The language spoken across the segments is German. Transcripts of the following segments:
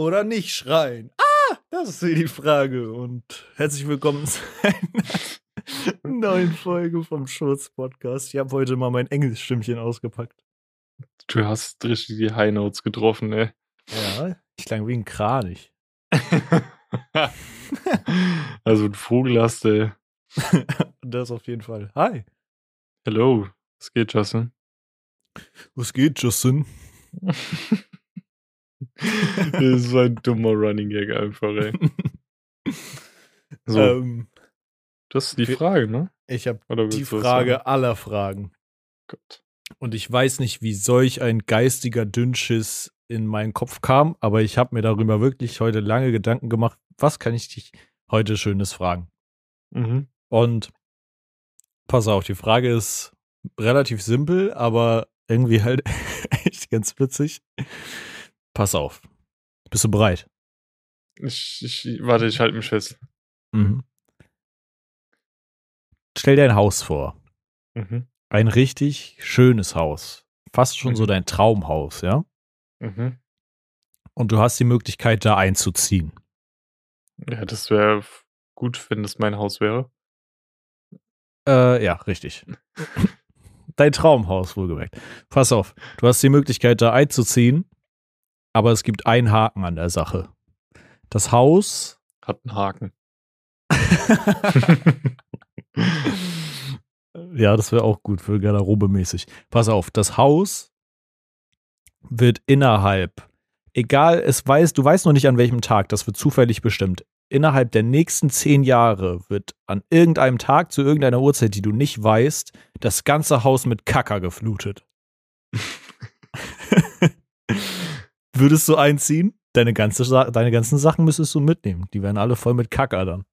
oder nicht schreien? Ah, das ist die Frage. Und herzlich willkommen zu einer neuen Folge vom Schurz Podcast. Ich habe heute mal mein Englischstimmchen ausgepackt. Du hast richtig die High Notes getroffen, ey. Ja, ich klang wie ein Kranich. also ein Vogel hast du. das auf jeden Fall. Hi. Hello. Was geht, Justin? Was geht, Justin? das ist so ein dummer Running Gag einfach, ey. So. Ähm, das ist die Frage, ne? Ich habe die Frage aller Fragen. Gott. Und ich weiß nicht, wie solch ein geistiger Dünnschiss in meinen Kopf kam, aber ich habe mir darüber wirklich heute lange Gedanken gemacht, was kann ich dich heute Schönes fragen? Mhm. Und pass auf, die Frage ist relativ simpel, aber irgendwie halt echt ganz witzig. Pass auf. Bist du bereit? Ich, ich warte, ich halte mich fest. Mhm. Stell dir ein Haus vor. Mhm. Ein richtig schönes Haus. Fast schon mhm. so dein Traumhaus, ja? Mhm. Und du hast die Möglichkeit, da einzuziehen. Ja, das wäre gut, wenn das mein Haus wäre. Äh, ja, richtig. dein Traumhaus, wohlgemerkt. Pass auf, du hast die Möglichkeit, da einzuziehen aber es gibt einen Haken an der Sache. Das Haus hat einen Haken. ja, das wäre auch gut für Garderobe mäßig. Pass auf, das Haus wird innerhalb, egal, es weiß, du weißt noch nicht an welchem Tag, das wird zufällig bestimmt. Innerhalb der nächsten zehn Jahre wird an irgendeinem Tag zu irgendeiner Uhrzeit, die du nicht weißt, das ganze Haus mit Kacker geflutet. Würdest du einziehen? Deine, ganze, deine ganzen Sachen müsstest du mitnehmen. Die wären alle voll mit Kackadern.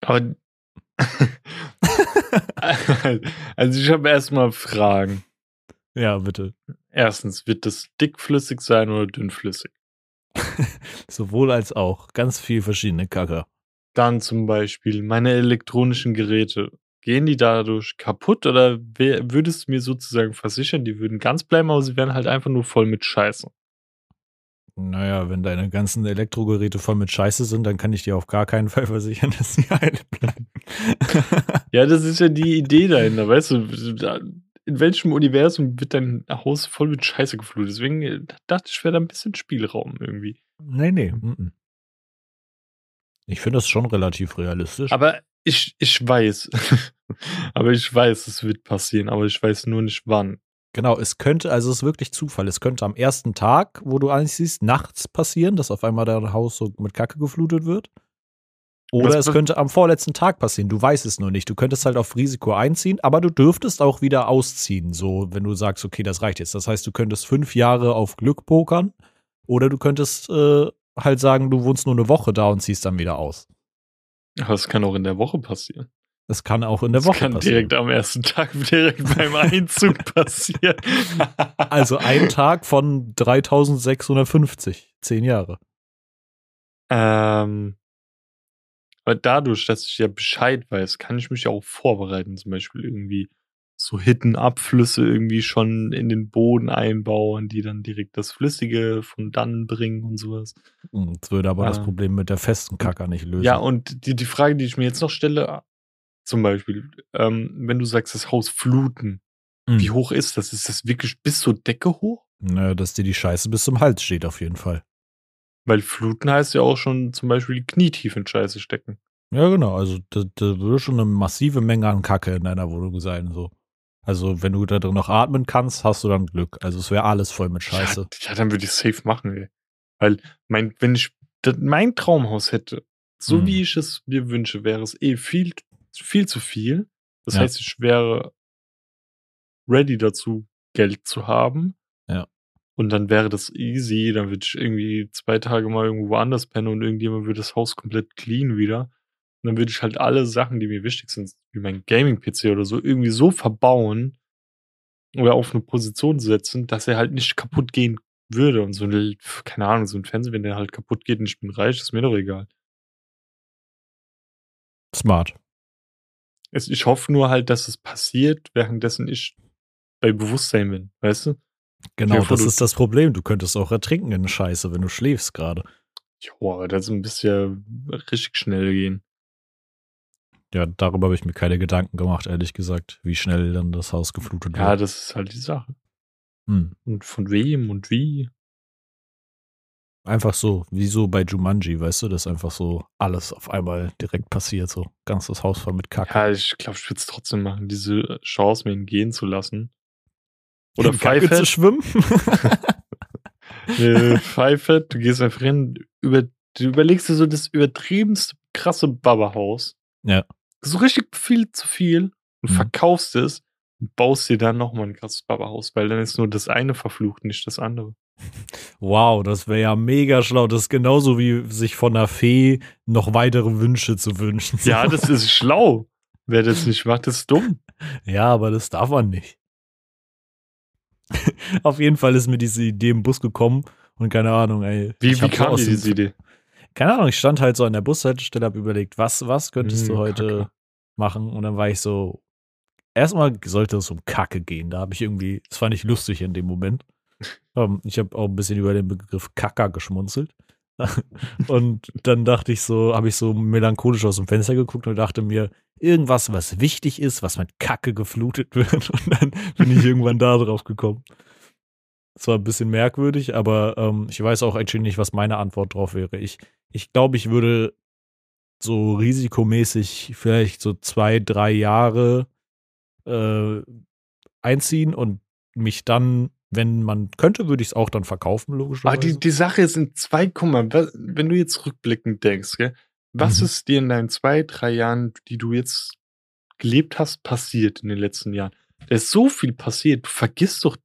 Aber. also, ich habe erstmal Fragen. Ja, bitte. Erstens, wird das dickflüssig sein oder dünnflüssig? Sowohl als auch. Ganz viel verschiedene Kacker. Dann zum Beispiel meine elektronischen Geräte. Gehen die dadurch kaputt oder würdest du mir sozusagen versichern, die würden ganz bleiben, aber sie wären halt einfach nur voll mit Scheiße? Naja, wenn deine ganzen Elektrogeräte voll mit Scheiße sind, dann kann ich dir auf gar keinen Fall versichern, dass sie heile bleiben. ja, das ist ja die Idee dahinter, weißt du? In welchem Universum wird dein Haus voll mit Scheiße geflutet? Deswegen äh, dachte ich, wäre da ein bisschen Spielraum irgendwie. Nee, nee. Ich finde das schon relativ realistisch. Aber ich, ich weiß. aber ich weiß, es wird passieren, aber ich weiß nur nicht wann. Genau, es könnte, also es ist wirklich Zufall. Es könnte am ersten Tag, wo du siehst, nachts passieren, dass auf einmal dein Haus so mit Kacke geflutet wird. Oder Was es könnte am vorletzten Tag passieren. Du weißt es nur nicht. Du könntest halt auf Risiko einziehen, aber du dürftest auch wieder ausziehen. So, wenn du sagst, okay, das reicht jetzt. Das heißt, du könntest fünf Jahre auf Glück pokern. Oder du könntest äh, halt sagen, du wohnst nur eine Woche da und ziehst dann wieder aus. Aber es kann auch in der Woche passieren. Das kann auch in der Woche passieren. Das kann direkt am ersten Tag, direkt beim Einzug passieren. also ein Tag von 3650, zehn Jahre. Ähm, aber dadurch, dass ich ja Bescheid weiß, kann ich mich ja auch vorbereiten, zum Beispiel irgendwie so Hittenabflüsse irgendwie schon in den Boden einbauen, die dann direkt das Flüssige von dann bringen und sowas. Hm, das würde aber ähm, das Problem mit der festen Kacker nicht lösen. Ja, und die, die Frage, die ich mir jetzt noch stelle, zum Beispiel, ähm, wenn du sagst, das Haus fluten, mhm. wie hm. hoch ist das? Ist das wirklich bis zur Decke hoch? Naja, dass dir die Scheiße bis zum Hals steht, auf jeden Fall. Weil fluten heißt ja auch schon zum Beispiel knietief in Scheiße stecken. Ja, genau. Also da, da würde schon eine massive Menge an Kacke in deiner Wohnung sein. So. Also, wenn du da drin noch atmen kannst, hast du dann Glück. Also, es wäre alles voll mit Scheiße. Ja, ja dann würde ich safe machen, ey. Weil, mein, wenn ich mein Traumhaus hätte, so hm. wie ich es mir wünsche, wäre es eh viel, viel zu viel. Das ja. heißt, ich wäre ready dazu, Geld zu haben. Ja. Und dann wäre das easy. Dann würde ich irgendwie zwei Tage mal irgendwo anders pennen und irgendjemand würde das Haus komplett clean wieder. Und dann würde ich halt alle Sachen, die mir wichtig sind, wie mein Gaming-PC oder so, irgendwie so verbauen oder auf eine Position setzen, dass er halt nicht kaputt gehen würde. Und so ein, keine Ahnung, so ein Fernseher, wenn der halt kaputt geht und ich bin reich, ist mir doch egal. Smart. Ich hoffe nur halt, dass es passiert, währenddessen ich bei Bewusstsein bin, weißt du? Genau, das ist das Problem. Du könntest auch ertrinken in Scheiße, wenn du schläfst gerade. Jo, aber das müsste ja richtig schnell gehen. Ja, darüber habe ich mir keine Gedanken gemacht, ehrlich gesagt, wie schnell dann das Haus geflutet wird. Ja, das ist halt die Sache. Hm. Und von wem und wie? Einfach so, wie so bei Jumanji, weißt du, dass einfach so alles auf einmal direkt passiert, so ganz das Haus voll mit Kacke. Ja, ich glaube, ich würde es trotzdem machen, diese Chance mir gehen zu lassen. Oder Kacke zu schwimmen. Pfeife, du gehst einfach hin, über, du überlegst dir so das übertriebenste krasse Baba-Haus. Ja. So richtig viel zu viel und mhm. verkaufst es und baust dir dann nochmal ein krasses Baba-Haus, weil dann ist nur das eine verflucht, nicht das andere. Wow, das wäre ja mega schlau. Das ist genauso wie sich von einer Fee noch weitere Wünsche zu wünschen. Ja, das ist schlau. Wer das nicht macht, ist dumm. Ja, aber das darf man nicht. Auf jeden Fall ist mir diese Idee im Bus gekommen und keine Ahnung, ey. Wie, wie kam dir diese Idee? Keine Ahnung, ich stand halt so an der Bushaltestelle, hab überlegt, was, was könntest hm, du heute Kacke. machen? Und dann war ich so, erstmal sollte es um Kacke gehen. Da habe ich irgendwie, das fand ich lustig in dem Moment. Um, ich habe auch ein bisschen über den Begriff Kacker geschmunzelt. und dann dachte ich so, habe ich so melancholisch aus dem Fenster geguckt und dachte mir, irgendwas, was wichtig ist, was mit Kacke geflutet wird. Und dann bin ich irgendwann da drauf gekommen. Das war ein bisschen merkwürdig, aber ähm, ich weiß auch actually nicht, was meine Antwort drauf wäre. Ich, ich glaube, ich würde so risikomäßig vielleicht so zwei, drei Jahre äh, einziehen und mich dann wenn man könnte, würde ich es auch dann verkaufen, logischerweise. Aber die, die Sache ist in zwei, guck mal, wenn du jetzt rückblickend denkst, gell, was mhm. ist dir in deinen zwei, drei Jahren, die du jetzt gelebt hast, passiert in den letzten Jahren? Da ist so viel passiert, du vergisst doch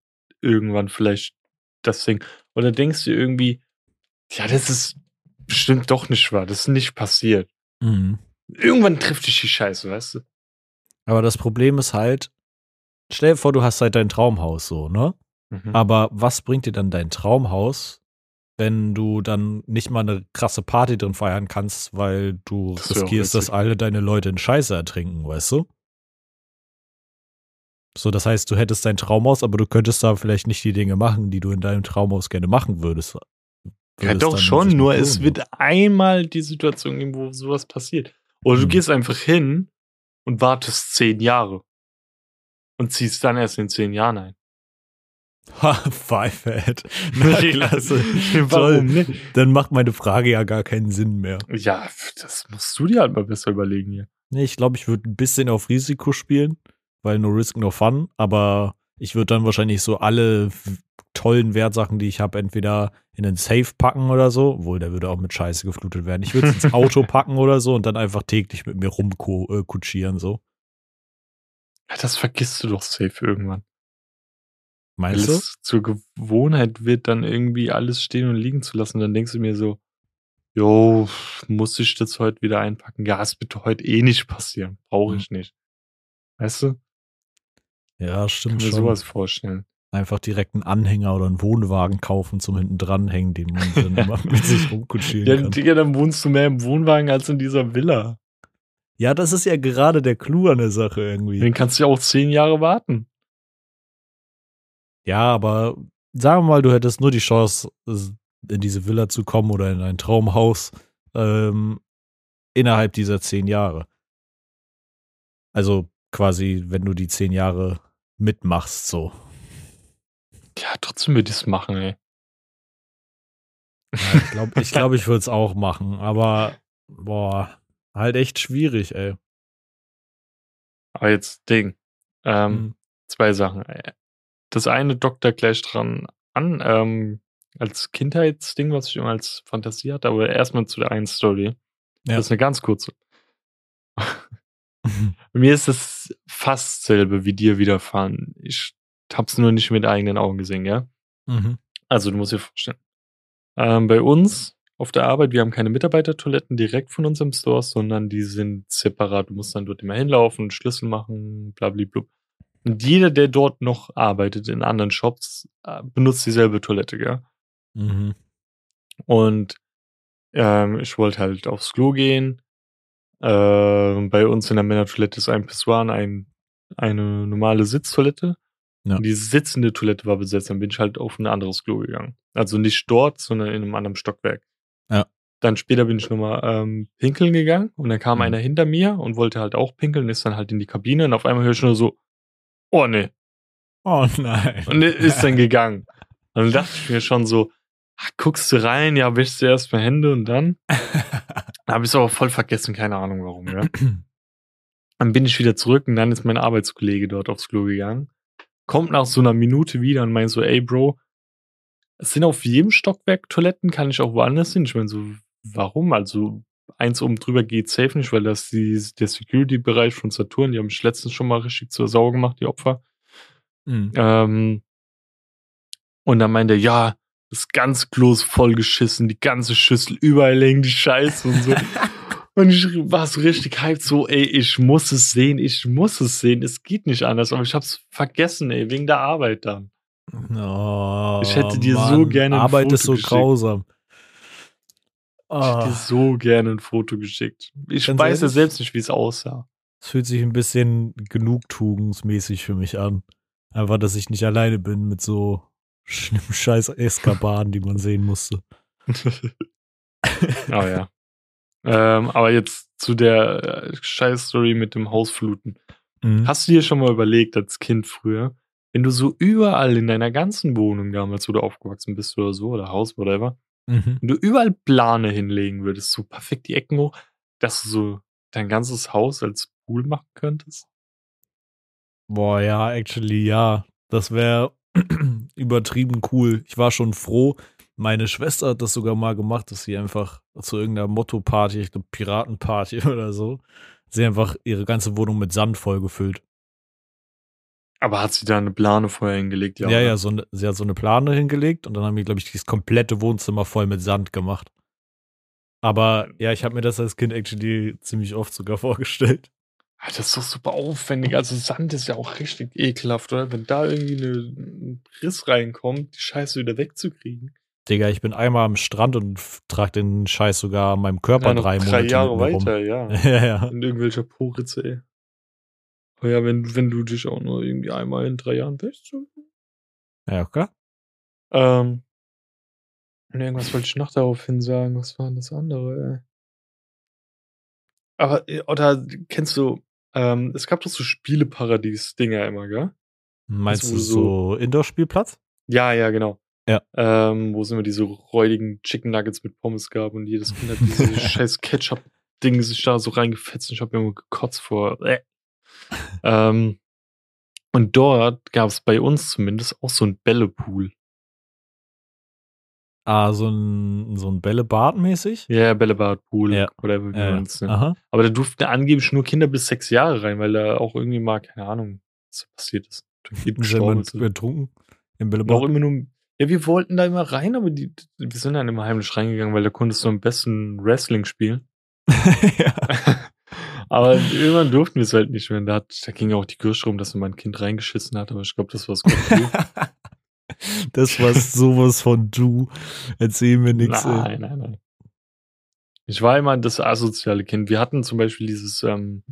irgendwann vielleicht das Ding. Oder denkst du irgendwie, ja, das ist bestimmt doch nicht wahr, das ist nicht passiert. Mhm. Irgendwann trifft dich die Scheiße, weißt du? Aber das Problem ist halt, stell dir vor, du hast halt dein Traumhaus so, ne? Mhm. Aber was bringt dir dann dein Traumhaus, wenn du dann nicht mal eine krasse Party drin feiern kannst, weil du das riskierst, dass alle deine Leute in Scheiße ertrinken, weißt du? So, das heißt, du hättest dein Traumhaus, aber du könntest da vielleicht nicht die Dinge machen, die du in deinem Traumhaus gerne machen würdest. ja, doch schon, nur es wird einmal die Situation geben, wo sowas passiert. Oder du hm. gehst einfach hin und wartest zehn Jahre und ziehst dann erst in zehn Jahren ein. Ha, Fivehead. Na, klasse. Warum nicht? Dann macht meine Frage ja gar keinen Sinn mehr. Ja, das musst du dir halt mal besser überlegen hier. Nee, ich glaube, ich würde ein bisschen auf Risiko spielen, weil no risk, no fun, aber ich würde dann wahrscheinlich so alle tollen Wertsachen, die ich habe, entweder in den Safe packen oder so, obwohl der würde auch mit Scheiße geflutet werden. Ich würde es ins Auto packen oder so und dann einfach täglich mit mir rumkutschieren, so. Ja, das vergisst du doch safe irgendwann. Meinst du? zur Gewohnheit wird, dann irgendwie alles stehen und liegen zu lassen. Dann denkst du mir so, jo, muss ich das heute wieder einpacken? Ja, es wird heute eh nicht passieren. Brauche hm. ich nicht. Weißt du? Ja, stimmt Kann mir schon. sowas vorstellen. Einfach direkt einen Anhänger oder einen Wohnwagen kaufen zum hinten dranhängen, den man dann immer mit sich rumkutschieren ja, kann. Digga, dann wohnst du mehr im Wohnwagen als in dieser Villa. Ja, das ist ja gerade der Clou an der Sache irgendwie. Den kannst du ja auch zehn Jahre warten. Ja, aber sagen wir mal, du hättest nur die Chance, in diese Villa zu kommen oder in ein Traumhaus ähm, innerhalb dieser zehn Jahre. Also quasi, wenn du die zehn Jahre mitmachst, so. Ja, trotzdem würde ich es machen, ey. Ja, ich glaube, ich, glaub, ich würde es auch machen, aber boah, halt echt schwierig, ey. Aber jetzt Ding. Ähm, mhm. Zwei Sachen das eine dockt da gleich dran an, ähm, als Kindheitsding, was ich immer als Fantasie hatte, aber erstmal zu der einen Story. Ja. Das ist eine ganz kurze. Mir ist es fast selbe wie dir widerfahren. Ich hab's nur nicht mit eigenen Augen gesehen, ja? Mhm. Also, du musst dir vorstellen. Ähm, bei uns auf der Arbeit, wir haben keine Mitarbeitertoiletten direkt von unserem Store, sondern die sind separat. Du musst dann dort immer hinlaufen, Schlüssel machen, blablabla. Und jeder, der dort noch arbeitet in anderen Shops, äh, benutzt dieselbe Toilette, gell? Mhm. Und ähm, ich wollte halt aufs Klo gehen. Äh, bei uns in der Männertoilette ist ein Pissoir, ein, eine normale Sitztoilette. Ja. Die sitzende Toilette war besetzt, dann bin ich halt auf ein anderes Klo gegangen. Also nicht dort, sondern in einem anderen Stockwerk. Ja. Dann später bin ich nochmal ähm, pinkeln gegangen und dann kam mhm. einer hinter mir und wollte halt auch pinkeln, ist dann halt in die Kabine und auf einmal höre ich nur so, oh nee. Oh nein. Und ist dann gegangen. Und dann dachte ich mir schon so, ach, guckst du rein, ja, wischst du erst mal Hände und dann. da habe ich es aber voll vergessen, keine Ahnung warum, ja. Dann bin ich wieder zurück und dann ist mein Arbeitskollege dort aufs Klo gegangen. Kommt nach so einer Minute wieder und meint so, ey Bro, es sind auf jedem Stockwerk Toiletten, kann ich auch woanders hin? Ich meine so, warum? Also eins oben drüber geht safe nicht, weil das die, der Security-Bereich von Saturn, die haben mich letztens schon mal richtig zur Sau gemacht, die Opfer. Mhm. Ähm, und dann meint er, ja, das ganz Klo vollgeschissen, die ganze Schüssel, überall hängen die Scheiße und so. und ich war so richtig hyped, so, ey, ich muss es sehen, ich muss es sehen, es geht nicht anders, aber ich hab's vergessen, ey, wegen der Arbeit dann. Oh, ich hätte dir Mann, so gerne ein Arbeit Foto ist so geschickt. grausam. Oh. Ich hätte dir ah. so gerne ein Foto geschickt. Ich Ganz weiß ja selbst nicht, wie es aussah. Es fühlt sich ein bisschen genugtuungsmäßig für mich an. Einfach, dass ich nicht alleine bin mit so schlimmen scheiß Eskapaden, die man sehen musste. oh ja. Ähm, aber jetzt zu der äh, Scheiß-Story mit dem Hausfluten. Mhm. Hast du dir schon mal überlegt, als Kind früher, wenn du so überall in deiner ganzen Wohnung damals, wo du aufgewachsen bist oder so, oder Haus, whatever, mhm. wenn du überall Plane hinlegen würdest, so perfekt die Ecken hoch, dass du so dein ganzes Haus als Pool machen könntest? Boah, ja, actually, ja. Das wäre übertrieben cool. Ich war schon froh. Meine Schwester hat das sogar mal gemacht, dass sie einfach zu irgendeiner Motto-Party, ich glaube Piratenparty oder so, sie einfach ihre ganze Wohnung mit Sand vollgefüllt. Aber hat sie da eine Plane vorher hingelegt? Ja, ja, ja so eine, sie hat so eine Plane hingelegt und dann haben wir, glaube ich, dieses komplette Wohnzimmer voll mit Sand gemacht. Aber ja, ich habe mir das als Kind actually ziemlich oft sogar vorgestellt. Das ist doch super aufwendig. Also Sand ist ja auch richtig ekelhaft, oder? Wenn da irgendwie eine, ein Riss reinkommt, die Scheiße wieder wegzukriegen. Digga, ich bin einmal am Strand und trage den Scheiß sogar an meinem Körper ja, drei Monate. Drei Jahre weiter, ja. ja, ja. In irgendwelcher Poritze, ey. Aber ja, wenn, wenn du dich auch nur irgendwie einmal in drei Jahren wäschst. Ja, klar. Ähm, und irgendwas wollte ich noch daraufhin sagen. Was war denn das andere, ey? Aber, äh, oder kennst du, ähm, es gab doch so Spieleparadies-Dinger immer, gell? Meinst du so Indoor-Spielplatz? Ja, ja, genau. Ja. Ähm, wo es immer diese räudigen Chicken Nuggets mit Pommes gab und jedes Kind hat diese scheiß Ketchup-Ding sich da so reingefetzt und ich habe immer gekotzt vor. Äh. ähm, und dort gab es bei uns zumindest auch so ein Bällepool. Ah, so ein, so ein Bällebad mäßig? Ja, yeah, Bällebad-Pool, ja. whatever wie ja, man es nennt. Aber da durften angeblich nur Kinder bis sechs Jahre rein, weil da auch irgendwie mal, keine Ahnung, was passiert ist. Sind wir betrunken im Bällebad? Auch immer nur, ja, wir wollten da immer rein, aber die, wir sind dann immer heimlich reingegangen, weil da konntest du am besten Wrestling spielen. ja. aber irgendwann durften wir es halt nicht mehr. Da, hat, da ging auch die Kirche rum, dass mein Kind reingeschissen hat, aber ich glaube, das war es gut. Das war sowas von du. Erzähl mir nichts. Nein, nein, nein. Ich war immer das asoziale Kind. Wir hatten zum Beispiel dieses, ähm,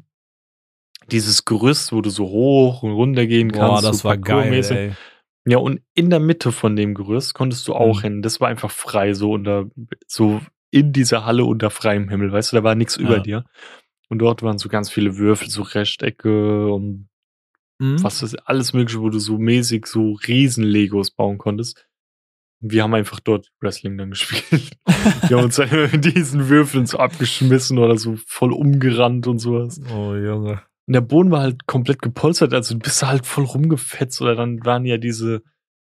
dieses Gerüst, wo du so hoch und runter gehen kannst. Boah, das so war geil, ey. Ja, und in der Mitte von dem Gerüst konntest du auch mhm. hin. Das war einfach frei, so unter, so in dieser Halle unter freiem Himmel, weißt du, da war nichts ja. über dir. Und dort waren so ganz viele Würfel, so Rechtecke und Mhm. Was ist alles mögliche, wo du so mäßig so Riesen-Legos bauen konntest. Wir haben einfach dort Wrestling dann gespielt. wir haben uns dann mit diesen Würfeln so abgeschmissen oder so voll umgerannt und sowas. Oh, Junge. Und der Boden war halt komplett gepolstert, also du bist halt voll rumgefetzt oder dann waren ja diese,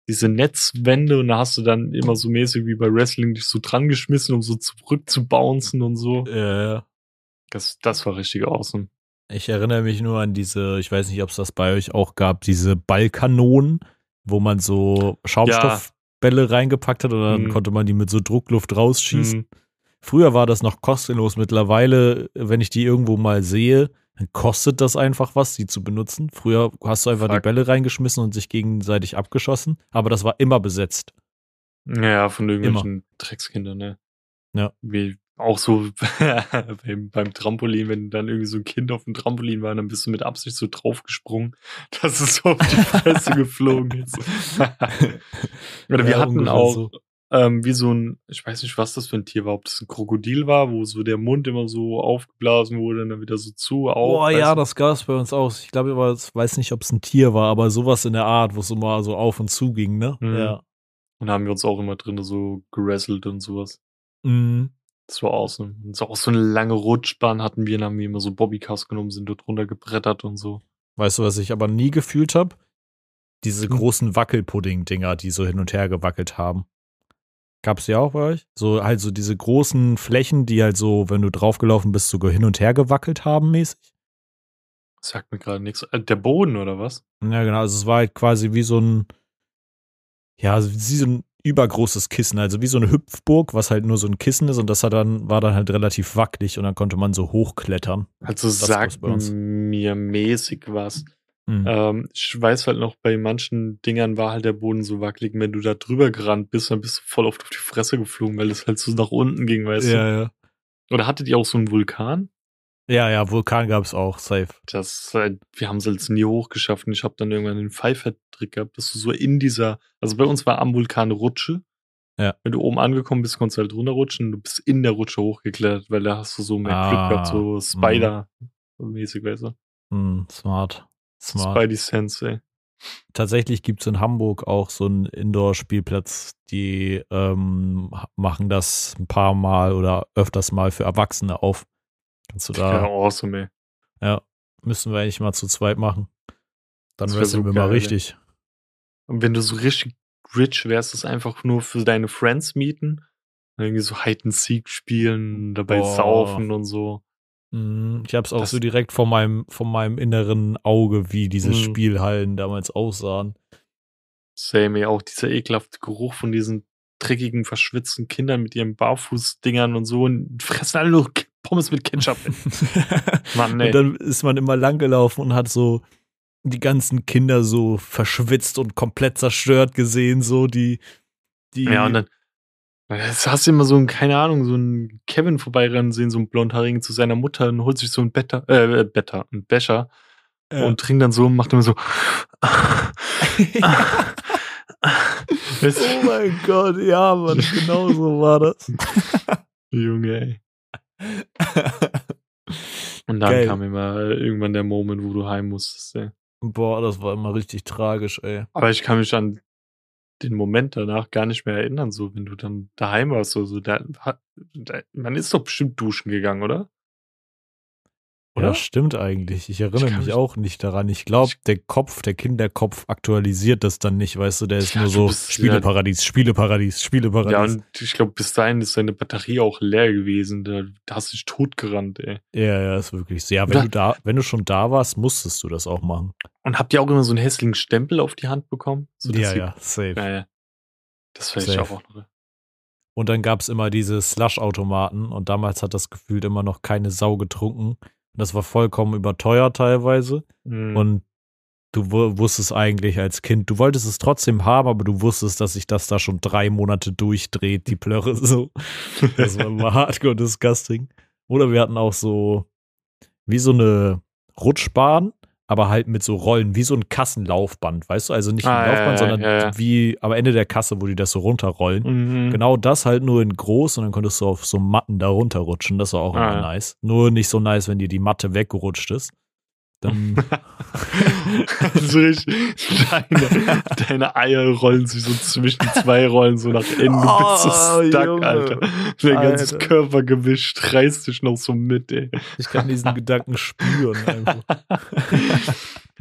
diese Netzwände und da hast du dann immer so mäßig wie bei Wrestling dich so dran geschmissen, um so zurückzubouncen und so. Ja, ja. Das, das war richtig awesome. Ich erinnere mich nur an diese, ich weiß nicht, ob es das bei euch auch gab, diese Ballkanonen, wo man so Schaumstoffbälle ja. reingepackt hat und dann mhm. konnte man die mit so Druckluft rausschießen. Mhm. Früher war das noch kostenlos. Mittlerweile, wenn ich die irgendwo mal sehe, dann kostet das einfach was, die zu benutzen. Früher hast du einfach Fuck. die Bälle reingeschmissen und sich gegenseitig abgeschossen, aber das war immer besetzt. Ja, von irgendwelchen immer. Dreckskindern, ne? Ja. Wie, Auch so beim, beim Trampolin, wenn dann irgendwie so ein Kind auf dem Trampolin war, dann bist du mit Absicht so draufgesprungen, dass es so auf die Fresse geflogen ist. Oder wir Ja, hatten auch so. ähm, wie so ein, ich weiß nicht, was das für ein Tier war, ob das ein Krokodil war, wo so der Mund immer so aufgeblasen wurde und dann wieder so zu, auf. Weißt ja, du? das gab es bei uns auch. Ich glaube, ich weiß nicht, ob es ein Tier war, aber sowas in der Art, wo es immer so auf und zu ging, ne? Mhm. Ja. Und da haben wir uns auch immer drin so gerasselt und sowas. Mhm. War awesome. Und so auch so eine lange Rutschbahn hatten wir, dann haben wir immer so Bobbycars genommen, sind dort runtergebrettert und so. Weißt du, was ich aber nie gefühlt habe? Diese Hm. großen Wackelpudding-Dinger, die so hin und her gewackelt haben. Gab's die auch bei euch? So halt so diese großen Flächen, die halt so, wenn du draufgelaufen bist, so hin und her gewackelt haben mäßig. Sagt mir gerade nichts. Äh, Der Boden oder was? Ja, genau. Also es war halt quasi wie so ein, ja, wie so ein übergroßes Kissen, also wie so eine Hüpfburg, was halt nur so ein Kissen ist und das hat dann, war dann halt relativ wackelig und dann konnte man so hochklettern. Also gab's sagt mir mäßig was. Mhm. Ähm, ich weiß halt noch, bei manchen Dingern war halt der Boden so wackelig. Wenn du da drüber gerannt bist, dann bist du voll oft auf die Fresse geflogen, weil es halt so nach unten ging, weißt ja, ja. du. Oder hattet ihr auch so einen Vulkan? Ja, ja, Vulkan gab's auch, safe. Das, äh, wir haben es jetzt nie hochgeschafft und ich habe dann irgendwann den Pfeiffer-Trick gehabt, dass du so in dieser, also bei uns war am Vulkan Rutsche. Ja. Wenn du oben angekommen bist, konntest du halt runterrutschen und du bist in der Rutsche hochgeklettert, weil da hast du so mehr Glück gehabt, so Ah, Spider-mäßig, weißt du? Hm, smart. Smart. Spidey Sense, ey. Tatsächlich gibt's in Hamburg auch so einen Indoor-Spielplatz, die ähm, machen das ein paar Mal oder öfters mal für Erwachsene auf. Kannst du Ja, da, awesome, ey. ja, müssen wir eigentlich mal zu zweit machen. Dann wresteln so wir mal geil, ey. richtig. Und wenn du so richtig rich wärst, das einfach nur für deine Friends mieten, irgendwie so Hide and Seek spielen, dabei Boah. saufen und so. Mhm, Ich hab's auch Das- so direkt vor meinem, vor meinem inneren Auge, wie diese Mhm. Spielhallen damals aussahen. Same, ey. Auch dieser ekelhafte Geruch von diesen dreckigen, verschwitzten Kindern mit ihren Barfußdingern und so und fressen alle nur Pommes mit Ketchup. Mann, ey. Und dann ist man immer langgelaufen und hat so die ganzen Kinder so verschwitzt und komplett zerstört gesehen, so die, die. Ja, und dann hast du immer so ein, keine Ahnung, so einen Kevin vorbeirennen sehen, so einen blondhaarigen zu seiner Mutter und holt sich so ein Better, äh, Better, ein Becher Ja. und trinkt dann so und macht immer so. Oh mein Gott, ja, Mann, genau so war das. Junge, ey. Und dann Geil. kam immer irgendwann der Moment, wo du heim musstest, ey. Boah, das war immer richtig tragisch, ey. Aber ich kann mich an den Moment danach gar nicht mehr erinnern, so wenn du dann daheim warst, so, so da, hat- da, man ist doch bestimmt duschen gegangen, oder? Ja, Oder? stimmt eigentlich. Ich erinnere kann mich mich- auch nicht daran. Ich glaube, Ich- der Kopf, der Kinderkopf aktualisiert das dann nicht, weißt du, der ist Ja, nur so bist ja- Spieleparadies, Spieleparadies, Spieleparadies. Ja, und ich glaube, bis dahin ist deine Batterie auch leer gewesen. Da, da hast du dich totgerannt, ey. ja, ja, ist wirklich so. Ja, wenn Oder- du da, wenn du schon da warst, musstest du das auch machen. Und habt ihr auch immer so einen hässlichen Stempel auf die Hand bekommen? So, ja, ja, safe. ja, ja. Das fand ich auch noch. Und dann gab's immer diese Slush-Automaten und damals hat das gefühlt immer noch keine Sau getrunken. Das war vollkommen überteuert teilweise. Mhm. Und du wu- wusstest eigentlich als Kind, du wolltest es trotzdem haben, aber du wusstest, dass sich das da schon drei Monate durchdreht, die Plörre so. Das war immer hardcore disgusting. Oder wir hatten auch so, wie so eine Rutschbahn, aber halt mit so Rollen, wie so ein Kassenlaufband, weißt du? Also nicht ein Ah, ja, Laufband, ja, sondern ja, wie am Ende der Kasse, wo die das so runterrollen. Mhm. Genau das halt nur in groß und dann konntest du auf so Matten da runterrutschen. Das war auch Ah, immer nice. Nur nicht so nice, wenn dir die Matte weggerutscht ist. Dann, so richtig, deine, deine Eier rollen sich so zwischen zwei Rollen so nach innen. Du bist so Oh, stuck, Junge. Alter. Dein ganzes Alter. Körpergewicht reißt dich noch so mit, ey. ich kann diesen Gedanken spüren. Einfach.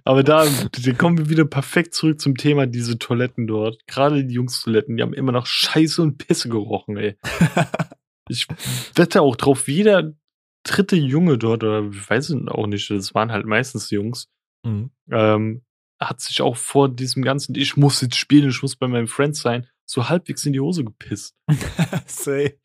Aber da, da kommen wir wieder perfekt zurück zum Thema diese Toiletten dort. Gerade die Jungstoiletten, die haben immer noch Scheiße und Pisse gerochen, ey. Ich wette auch drauf, jeder dritte Junge dort, oder ich weiß es auch nicht, das waren halt meistens Jungs, Mhm. ähm, hat sich auch vor diesem ganzen, ich muss jetzt spielen, ich muss bei meinen Friends sein, so halbwegs in die Hose gepisst. Safe.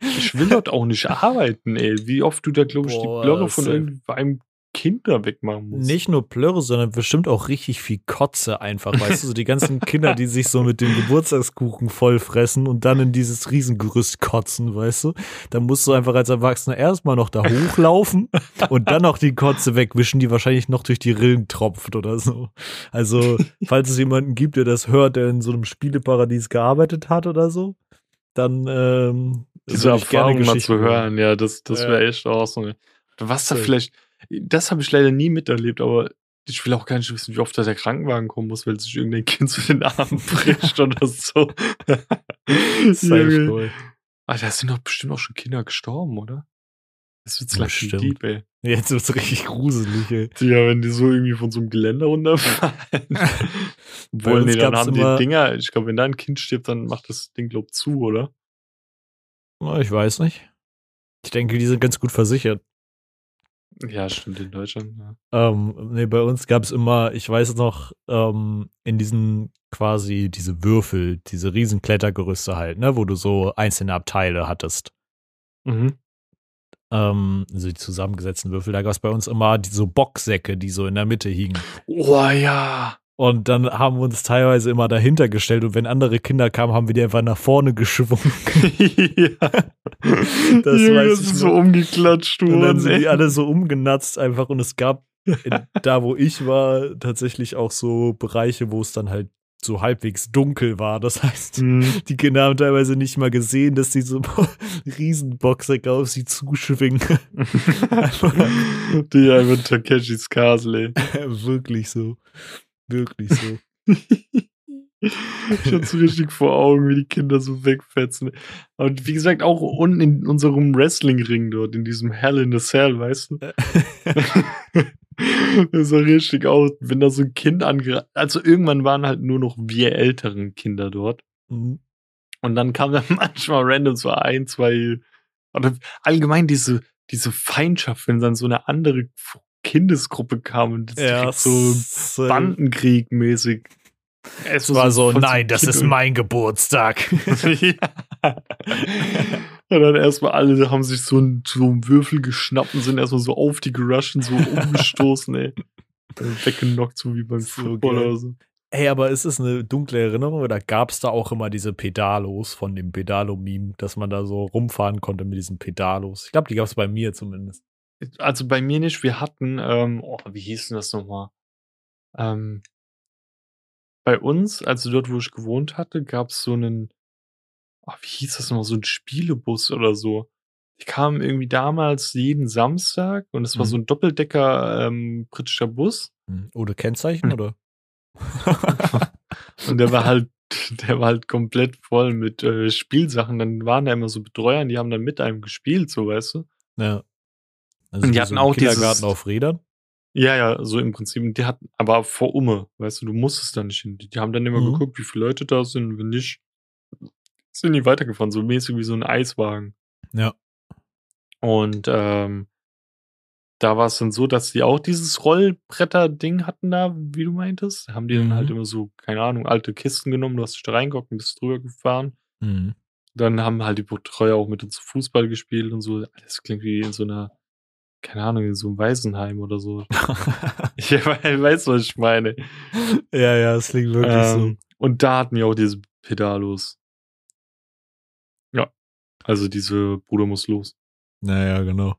Ich will dort auch nicht arbeiten, ey. Wie oft du da, glaube ich, Boah, die Blöcke von irgendeinem Kinder wegmachen muss. Nicht nur Plörre, sondern bestimmt auch richtig viel Kotze einfach, weißt du, so die ganzen Kinder, die sich so mit dem Geburtstagskuchen vollfressen und dann in dieses Riesengerüst kotzen, weißt du? Da musst du einfach als Erwachsener erstmal noch da hochlaufen und dann noch die Kotze wegwischen, die wahrscheinlich noch durch die Rillen tropft oder so. Also, falls es jemanden gibt, der das hört, der in so einem Spieleparadies gearbeitet hat oder so, dann ähm, diese Erfahrung mal zu hören, ja, das, das wäre ja. echt awesome. Was da vielleicht, das habe ich leider nie miterlebt, aber ich will auch gar nicht wissen, wie oft da der Krankenwagen kommen muss, weil sich irgendein Kind zu den Armen bricht oder so. Sei cool. Ah, da sind doch bestimmt auch schon Kinder gestorben, oder? Das wird langsam deep, ey. Jetzt wird's richtig gruselig, ey. Ja, wenn die so irgendwie von so einem Geländer runterfallen. Obwohl, nee, dann haben die Dinger, ich glaube, wenn da ein Kind stirbt, dann macht das Ding, glaub, zu, oder? Ich weiß nicht. Ich denke, die sind ganz gut versichert. Ja, stimmt, in Deutschland. Ja. Ähm, nee, bei uns gab es immer, ich weiß noch, ähm, in diesen quasi diese Würfel, diese riesen Klettergerüste halt, ne, wo du so einzelne Abteile hattest. Mhm. Ähm, also die zusammengesetzten Würfel, da gab es bei uns immer die, so Boxsäcke, die so in der Mitte hingen. Oh ja. Und dann haben wir uns teilweise immer dahinter gestellt und wenn andere Kinder kamen, haben wir die einfach nach vorne geschwungen. ja. Das, Junge, weiß ist so umgeklatscht worden. Und dann sind die alle so umgenatzt einfach und es gab in, da, wo ich war, tatsächlich auch so Bereiche, wo es dann halt so halbwegs dunkel war. Das heißt, mhm. die Kinder haben teilweise nicht mal gesehen, dass diese Riesenboxer auf sie zuschwingen. die einfach Takeshis Castle. Wirklich so. Wirklich so. ich hatte so richtig vor Augen, wie die Kinder so wegfetzen. Und wie gesagt, auch unten in unserem Wrestling-Ring dort, in diesem Hell in the Cell, weißt du? das sah richtig aus, wenn da so ein Kind angerannt. Also irgendwann waren halt nur noch wir älteren Kinder dort. Mhm. Und dann kam dann manchmal random so ein, zwei, oder allgemein diese, diese Feindschaft, wenn dann so eine andere Kindesgruppe kam und das ja, so Bandenkrieg mäßig. Es war so, nein, das kind ist mein Geburtstag. ja. Und dann erstmal alle haben sich so einen, so einen Würfel geschnappt und sind erstmal so auf die gerusht so umgestoßen, ey. Weggenockt, so wie beim so Football oder so. Ey, aber ist es eine dunkle Erinnerung oder gab es da auch immer diese Pedalos von dem Pedalo-Meme, dass man da so rumfahren konnte mit diesen Pedalos? Ich glaube, die gab es bei mir zumindest. Also bei mir nicht. Wir hatten, ähm, oh, wie hieß denn das nochmal? Ähm, bei uns, also dort, wo ich gewohnt hatte, gab es so einen, oh, wie hieß das nochmal, so ein Spielebus oder so. Die kamen irgendwie damals jeden Samstag und es war so mhm. ein Doppeldecker ähm, britischer Bus. Mhm. Ohne Kennzeichen, oder? und der war halt, der war halt komplett voll mit äh, Spielsachen. Dann waren da immer so Betreuer, die haben dann mit einem gespielt, so weißt du. Ja. Also und die hatten so auch Kindergarten dieses, auf Rädern? Ja, ja, so im Prinzip. Die hatten aber vor Umme, weißt du, du musstest da nicht hin. Die, die haben dann immer mhm. geguckt, wie viele Leute da sind, wenn nicht, sind die weitergefahren, so mäßig wie so ein Eiswagen. Ja. Und ähm, da war es dann so, dass die auch dieses Rollbretter-Ding hatten da, wie du meintest. Haben die mhm. dann halt mhm. immer so, keine Ahnung, alte Kisten genommen, du hast dich da reingeguckt und bist drüber gefahren. Mhm. Dann haben halt die Betreuer auch mit uns Fußball gespielt und so. Das klingt wie in so einer keine Ahnung, in so einem Waisenheim oder so. ich weiß, was ich meine. Ja, ja, es klingt wirklich ähm, so. Und da hatten wir auch diese Pedalos. Ja. Also diese Bruder muss los. Naja, genau.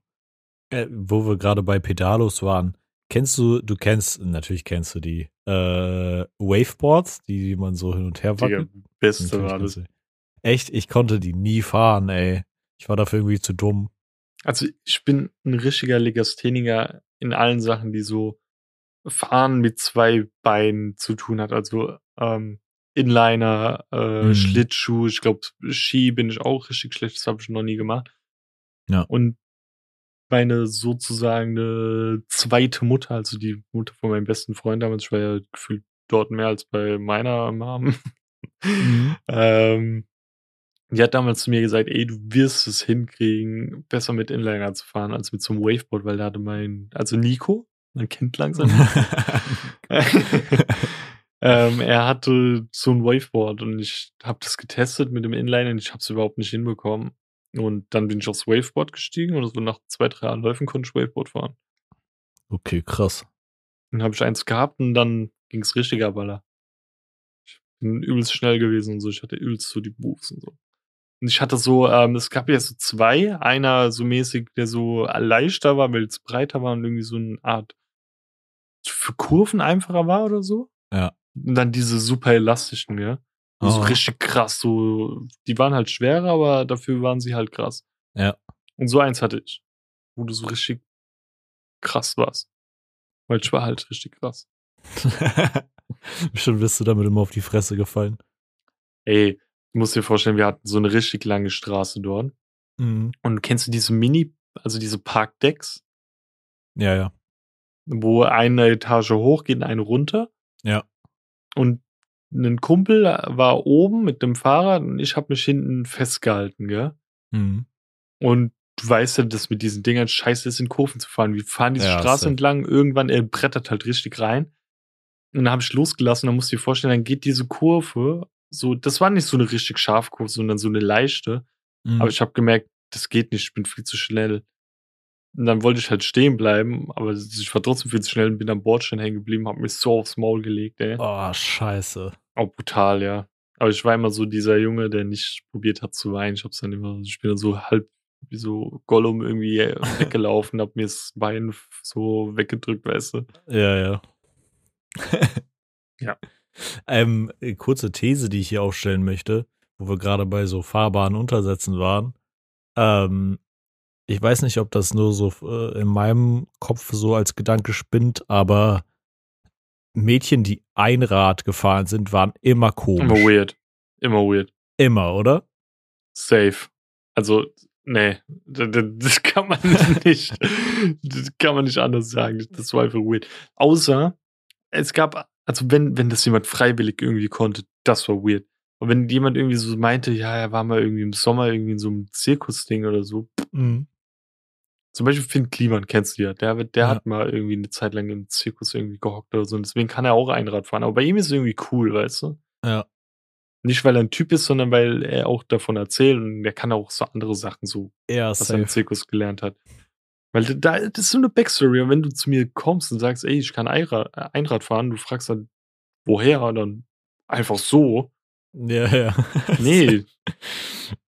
Äh, wo wir gerade bei Pedalos waren. Kennst du, du kennst, natürlich kennst du die äh, Waveboards, die, man so hin und her wackelt? Die beste war das. Echt, ich konnte die nie fahren, ey. Ich war dafür irgendwie zu dumm. Also ich bin ein richtiger Legastheniker in allen Sachen, die so Fahren mit zwei Beinen zu tun hat. Also ähm, Inliner, äh, mhm. Schlittschuh, ich glaube Ski bin ich auch richtig schlecht, das habe ich noch nie gemacht. Ja. Und meine sozusagen eine zweite Mutter, also die Mutter von meinem besten Freund damals, ich war ja gefühlt dort mehr als bei meiner Mom. Mhm. ähm, die hat damals zu mir gesagt, ey, du wirst es hinkriegen, besser mit Inliner zu fahren als mit so einem Waveboard, weil da hatte mein, also Nico, mein Kind langsam. ähm, er hatte so ein Waveboard und ich habe das getestet mit dem Inliner und ich habe es überhaupt nicht hinbekommen. Und dann bin ich aufs Waveboard gestiegen und so nach zwei, drei Anläufen konnte ich Waveboard fahren. Okay, krass. Dann habe ich eins gehabt und dann ging es richtig ab, Ich bin übelst schnell gewesen und so. Ich hatte übelst so die Moves und so. Und ich hatte so, ähm, es gab ja so zwei. Einer so mäßig, der so leichter war, weil es breiter war und irgendwie so eine Art für Kurven einfacher war oder so. Ja. Und dann diese super elastischen, ja. Oh. So richtig krass, so. Die waren halt schwerer, aber dafür waren sie halt krass. Ja. Und so eins hatte ich. Wo du so richtig krass warst. Weil ich war halt richtig krass. Bestimmt bist du damit immer auf die Fresse gefallen. Ey, musst dir vorstellen, wir hatten so eine richtig lange Straße dort. Mhm. Und kennst du diese Mini, also diese Parkdecks? Ja, ja. Wo eine Etage hoch geht und eine runter. Ja. Und ein Kumpel war oben mit dem Fahrrad und ich habe mich hinten festgehalten, gell? Mhm. Und du weißt ja, dass mit diesen Dingern scheiße ist, in Kurven zu fahren. Wir fahren diese ja, Straße entlang, irgendwann, er brettert halt richtig rein. Und dann habe ich losgelassen, dann musst du dir vorstellen, dann geht diese Kurve, so, das war nicht so eine richtig scharfe Kurve, sondern so eine leichte. Mhm. Aber ich habe gemerkt, das geht nicht, ich bin viel zu schnell. Und dann wollte ich halt stehen bleiben, aber ich war trotzdem viel zu schnell und bin am Bordstein hängen geblieben, hab mich so aufs Maul gelegt, ey. Oh, scheiße. Auch brutal, ja. Aber ich war immer so dieser Junge, der nicht probiert hat zu weinen. Ich hab's dann immer, ich bin dann so halb wie so Gollum irgendwie weggelaufen, hab mir das Bein so weggedrückt, weißt du. Ja, ja. ja. Ähm, äh, kurze These, die ich hier aufstellen möchte, wo wir gerade bei so fahrbaren Untersätzen waren. Ähm, ich weiß nicht, ob das nur so äh, in meinem Kopf so als Gedanke spinnt, aber Mädchen, die Einrad gefahren sind, waren immer komisch. Immer weird. Immer weird. Immer, oder? Safe. Also Nee, das kann man nicht, das kann man nicht anders sagen. Das war einfach weird. Außer, es gab, also wenn, wenn das jemand freiwillig irgendwie konnte, das war weird. Und wenn jemand irgendwie so meinte, ja, er war mal irgendwie im Sommer irgendwie in so einem Zirkusding oder so. Mhm. Zum Beispiel Finn Kliman, kennst du ja. Der, der ja. hat mal irgendwie eine Zeit lang im Zirkus irgendwie gehockt oder so. Und deswegen kann er auch Einrad fahren. Aber bei ihm ist es irgendwie cool, weißt du? Ja. Nicht, weil er ein Typ ist, sondern weil er auch davon erzählt und er kann auch so andere Sachen so, ja, was er im Zirkus gelernt hat. Weil da, das ist so eine Backstory. Und wenn du zu mir kommst und sagst, ey, ich kann Einrad, fahren, du fragst dann, woher? Dann einfach so. Ja, ja. Nee.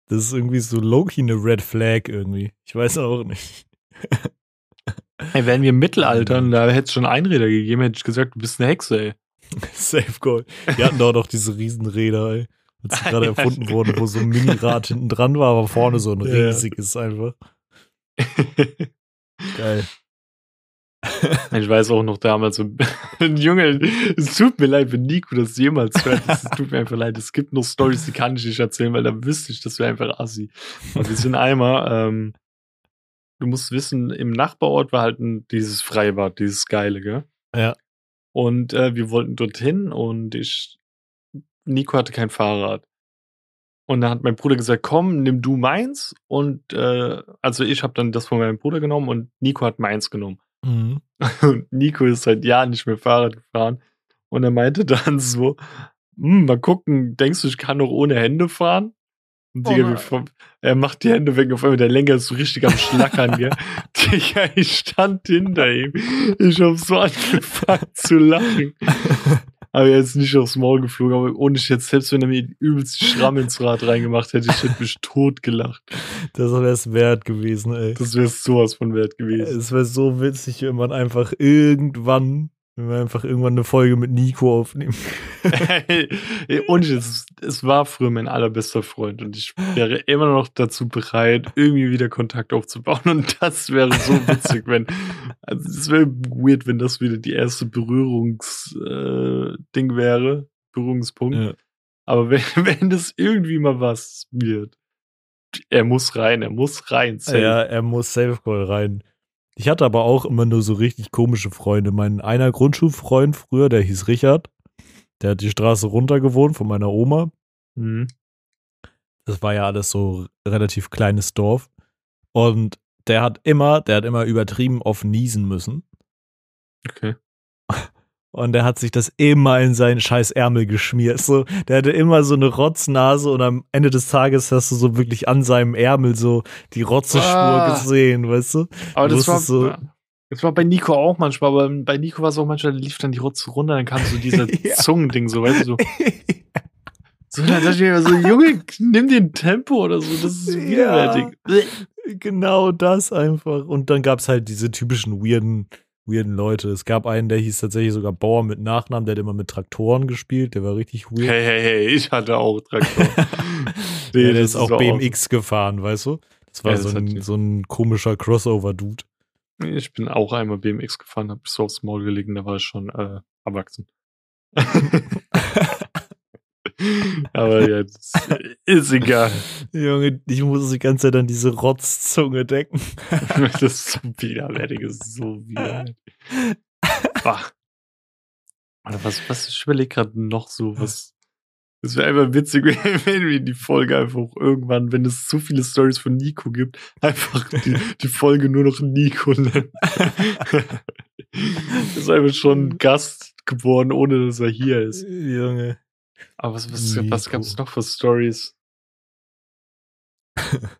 Das ist irgendwie so low-key eine Red Flag irgendwie. Ich weiß auch nicht. Ey, wären wir im Mittelalter und da hätte es schon Einräder gegeben, hätte ich gesagt, du bist eine Hexe, ey. Safe Goal. Die hatten doch noch diese Riesenräder, ey. Als sie gerade erfunden wurden, wo so ein Minirad hinten dran war, aber vorne so ein riesiges ja. einfach. Geil. Ich weiß auch noch damals, so ein Junge, es tut mir leid, wenn Nico das jemals hört. Es tut mir einfach leid. Es gibt noch Stories, die kann ich nicht erzählen, weil da wüsste ich, das wäre einfach assi. Und wir sind einmal, ähm, du musst wissen, im Nachbarort war halt ein, dieses Freibad, dieses geile, gell? Ja. Und äh, wir wollten dorthin und ich, Nico hatte kein Fahrrad. Und dann hat mein Bruder gesagt, komm, nimm du meins. Und äh, also ich habe dann das von meinem Bruder genommen und Nico hat meins genommen. Mhm. Und Nico ist seit Jahren nicht mehr Fahrrad gefahren. Und er meinte dann so, hm, mal gucken, denkst du, ich kann noch ohne Hände fahren? Und oh Digga, er macht die Hände weg, auf einmal der Lenker ist so richtig am Schlackern, gell? Digga, ich stand hinter ihm. Ich hab so angefangen zu lachen. Aber er ist nicht aufs Maul geflogen, aber ohne ich jetzt, selbst wenn er mir übelst Schramm ins Rad reingemacht hätte, ich hätte mich tot gelacht. Das wäre es wert gewesen, ey. Das wäre sowas von wert gewesen. Es wäre so witzig, wenn man einfach irgendwann wenn wir einfach irgendwann eine Folge mit Nico aufnehmen. und es, es war früher mein allerbester Freund und ich wäre immer noch dazu bereit, irgendwie wieder Kontakt aufzubauen. Und das wäre so witzig, wenn. Also es wäre weird, wenn das wieder die erste Berührungsding äh, wäre. Berührungspunkt. Ja. Aber wenn, wenn das irgendwie mal was wird, er muss rein, er muss rein. Safe. Ja, er muss Safe Call rein. Ich hatte aber auch immer nur so richtig komische Freunde. Mein einer Grundschulfreund früher, der hieß Richard. Der hat die Straße runter gewohnt von meiner Oma. Mhm. Das war ja alles so relativ kleines Dorf. Und der hat immer, der hat immer übertrieben oft niesen müssen. Okay. Und der hat sich das immer in seinen scheiß Ärmel geschmiert. So, der hatte immer so eine Rotznase und am Ende des Tages hast du so wirklich an seinem Ärmel so die Rotzeschwur ah. gesehen, weißt du? Aber du das war so, Das war bei Nico auch manchmal, aber bei Nico war es auch manchmal, da lief dann die Rotze runter, dann kam so dieser Ja. Zungending, so, weißt du, so. So, dann dachte ich mir so, Junge, nimm den Tempo oder so, das ist Ja. widerwärtig. genau das einfach. Und dann gab es halt diese typischen weirden, weirden Leute. Es gab einen, der hieß tatsächlich sogar Bauer mit Nachnamen, der hat immer mit Traktoren gespielt, der war richtig weird. Hey, hey, hey, ich hatte auch Traktor. Nee, ja, der ist auch ist auch BMX gefahren, weißt du? Das war Ja, das so, ein, so ein komischer Crossover-Dude. Ich bin auch einmal BMX gefahren, hab so aufs Maul gelegen, da war ich schon äh, erwachsen. Aber jetzt ist egal. Junge, ich muss die ganze Zeit an diese Rotzzunge denken. Das ist so widerwärtig, ist so widerwärtig. Ach. Oder was, was, ich überlege gerade noch so, was. Es wäre einfach witzig, wenn wir die Folge einfach irgendwann, wenn es zu viele Stories von Nico gibt, einfach die, die Folge nur noch Nico nennen. ist einfach schon ein Gast geworden, ohne dass er hier ist. Junge. Aber was, was, was gab es noch für Stories?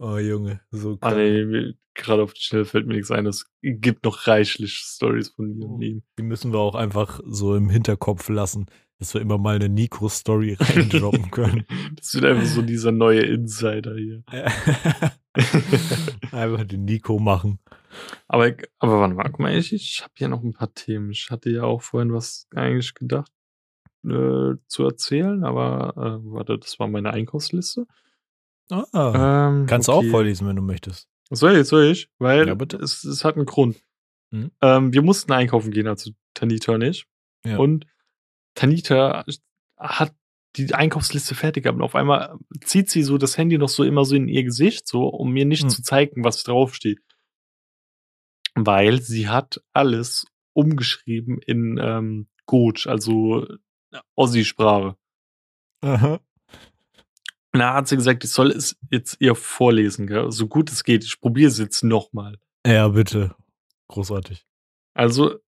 Oh, Junge, so Ah, krank. nee, gerade auf die Schnelle fällt mir nichts ein. Es gibt noch reichlich Stories von mir und ihm. Die müssen wir auch einfach so im Hinterkopf lassen, dass wir immer mal eine Nico-Story reindroppen können. Das wird einfach so dieser neue Insider hier. einfach den Nico machen. Aber, aber warte mal, guck mal, ich, ich habe hier noch ein paar Themen. Ich hatte ja auch vorhin was eigentlich gedacht äh, zu erzählen, aber äh, warte, das war meine Einkaufsliste. Ah, Ähm, kannst du okay. auch vorlesen, wenn du möchtest. Soll ich, soll ich? Weil Ja. Es, es hat einen Grund. Mhm. Ähm, wir mussten einkaufen gehen, also Tanita und ich. Ja. Und Tanita hat die Einkaufsliste fertig gehabt und auf einmal zieht sie so das Handy noch so immer so in ihr Gesicht, so, um mir nicht Mhm. zu zeigen, was draufsteht. Weil sie hat alles umgeschrieben in ähm, Goch, also Ossi-Sprache. Aha. Na, hat sie gesagt, ich soll es jetzt ihr vorlesen, gell? so gut es geht. Ich probiere es jetzt nochmal. Ja, bitte. Großartig. Also,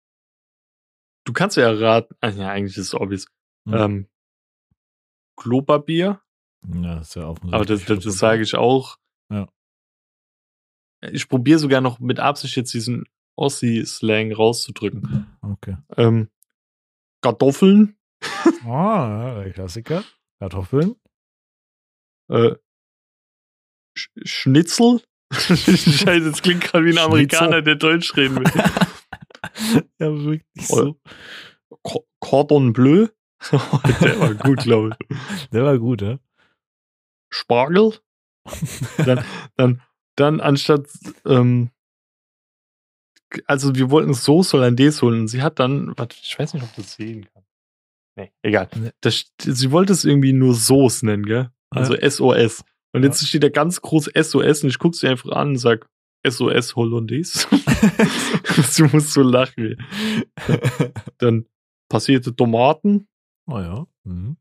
du kannst ja raten, ja, eigentlich ist es obvious. Mhm. Ähm, Klopapier, Ja, ist ja offensichtlich. aber das, das, das sage ich auch. Ja. Ich probiere sogar noch mit Absicht jetzt diesen Ossi-Slang rauszudrücken. Okay. Ähm, Kartoffeln, Ah, der Klassiker. Kartoffeln. äh, Sch Schnitzel. Scheiße, das klingt gerade wie ein. Amerikaner, der Deutsch reden will. ja, wirklich so. Co- Cordon Bleu. der war gut, glaube ich. Der war gut, ja? Spargel. dann, dann, dann anstatt, ähm, also wir wollten Soße Hollandaise holen und sie hat dann, warte, ich weiß nicht, ob du das sehen kann. Nee, egal. Das, sie wollte es irgendwie nur Soße nennen, gell? Also SOS. Und jetzt steht da ganz groß SOS und ich guck sie einfach an und sag SOS Hollandaise. du musst so lachen. Dann passierte Tomaten Oh ja. Mhm.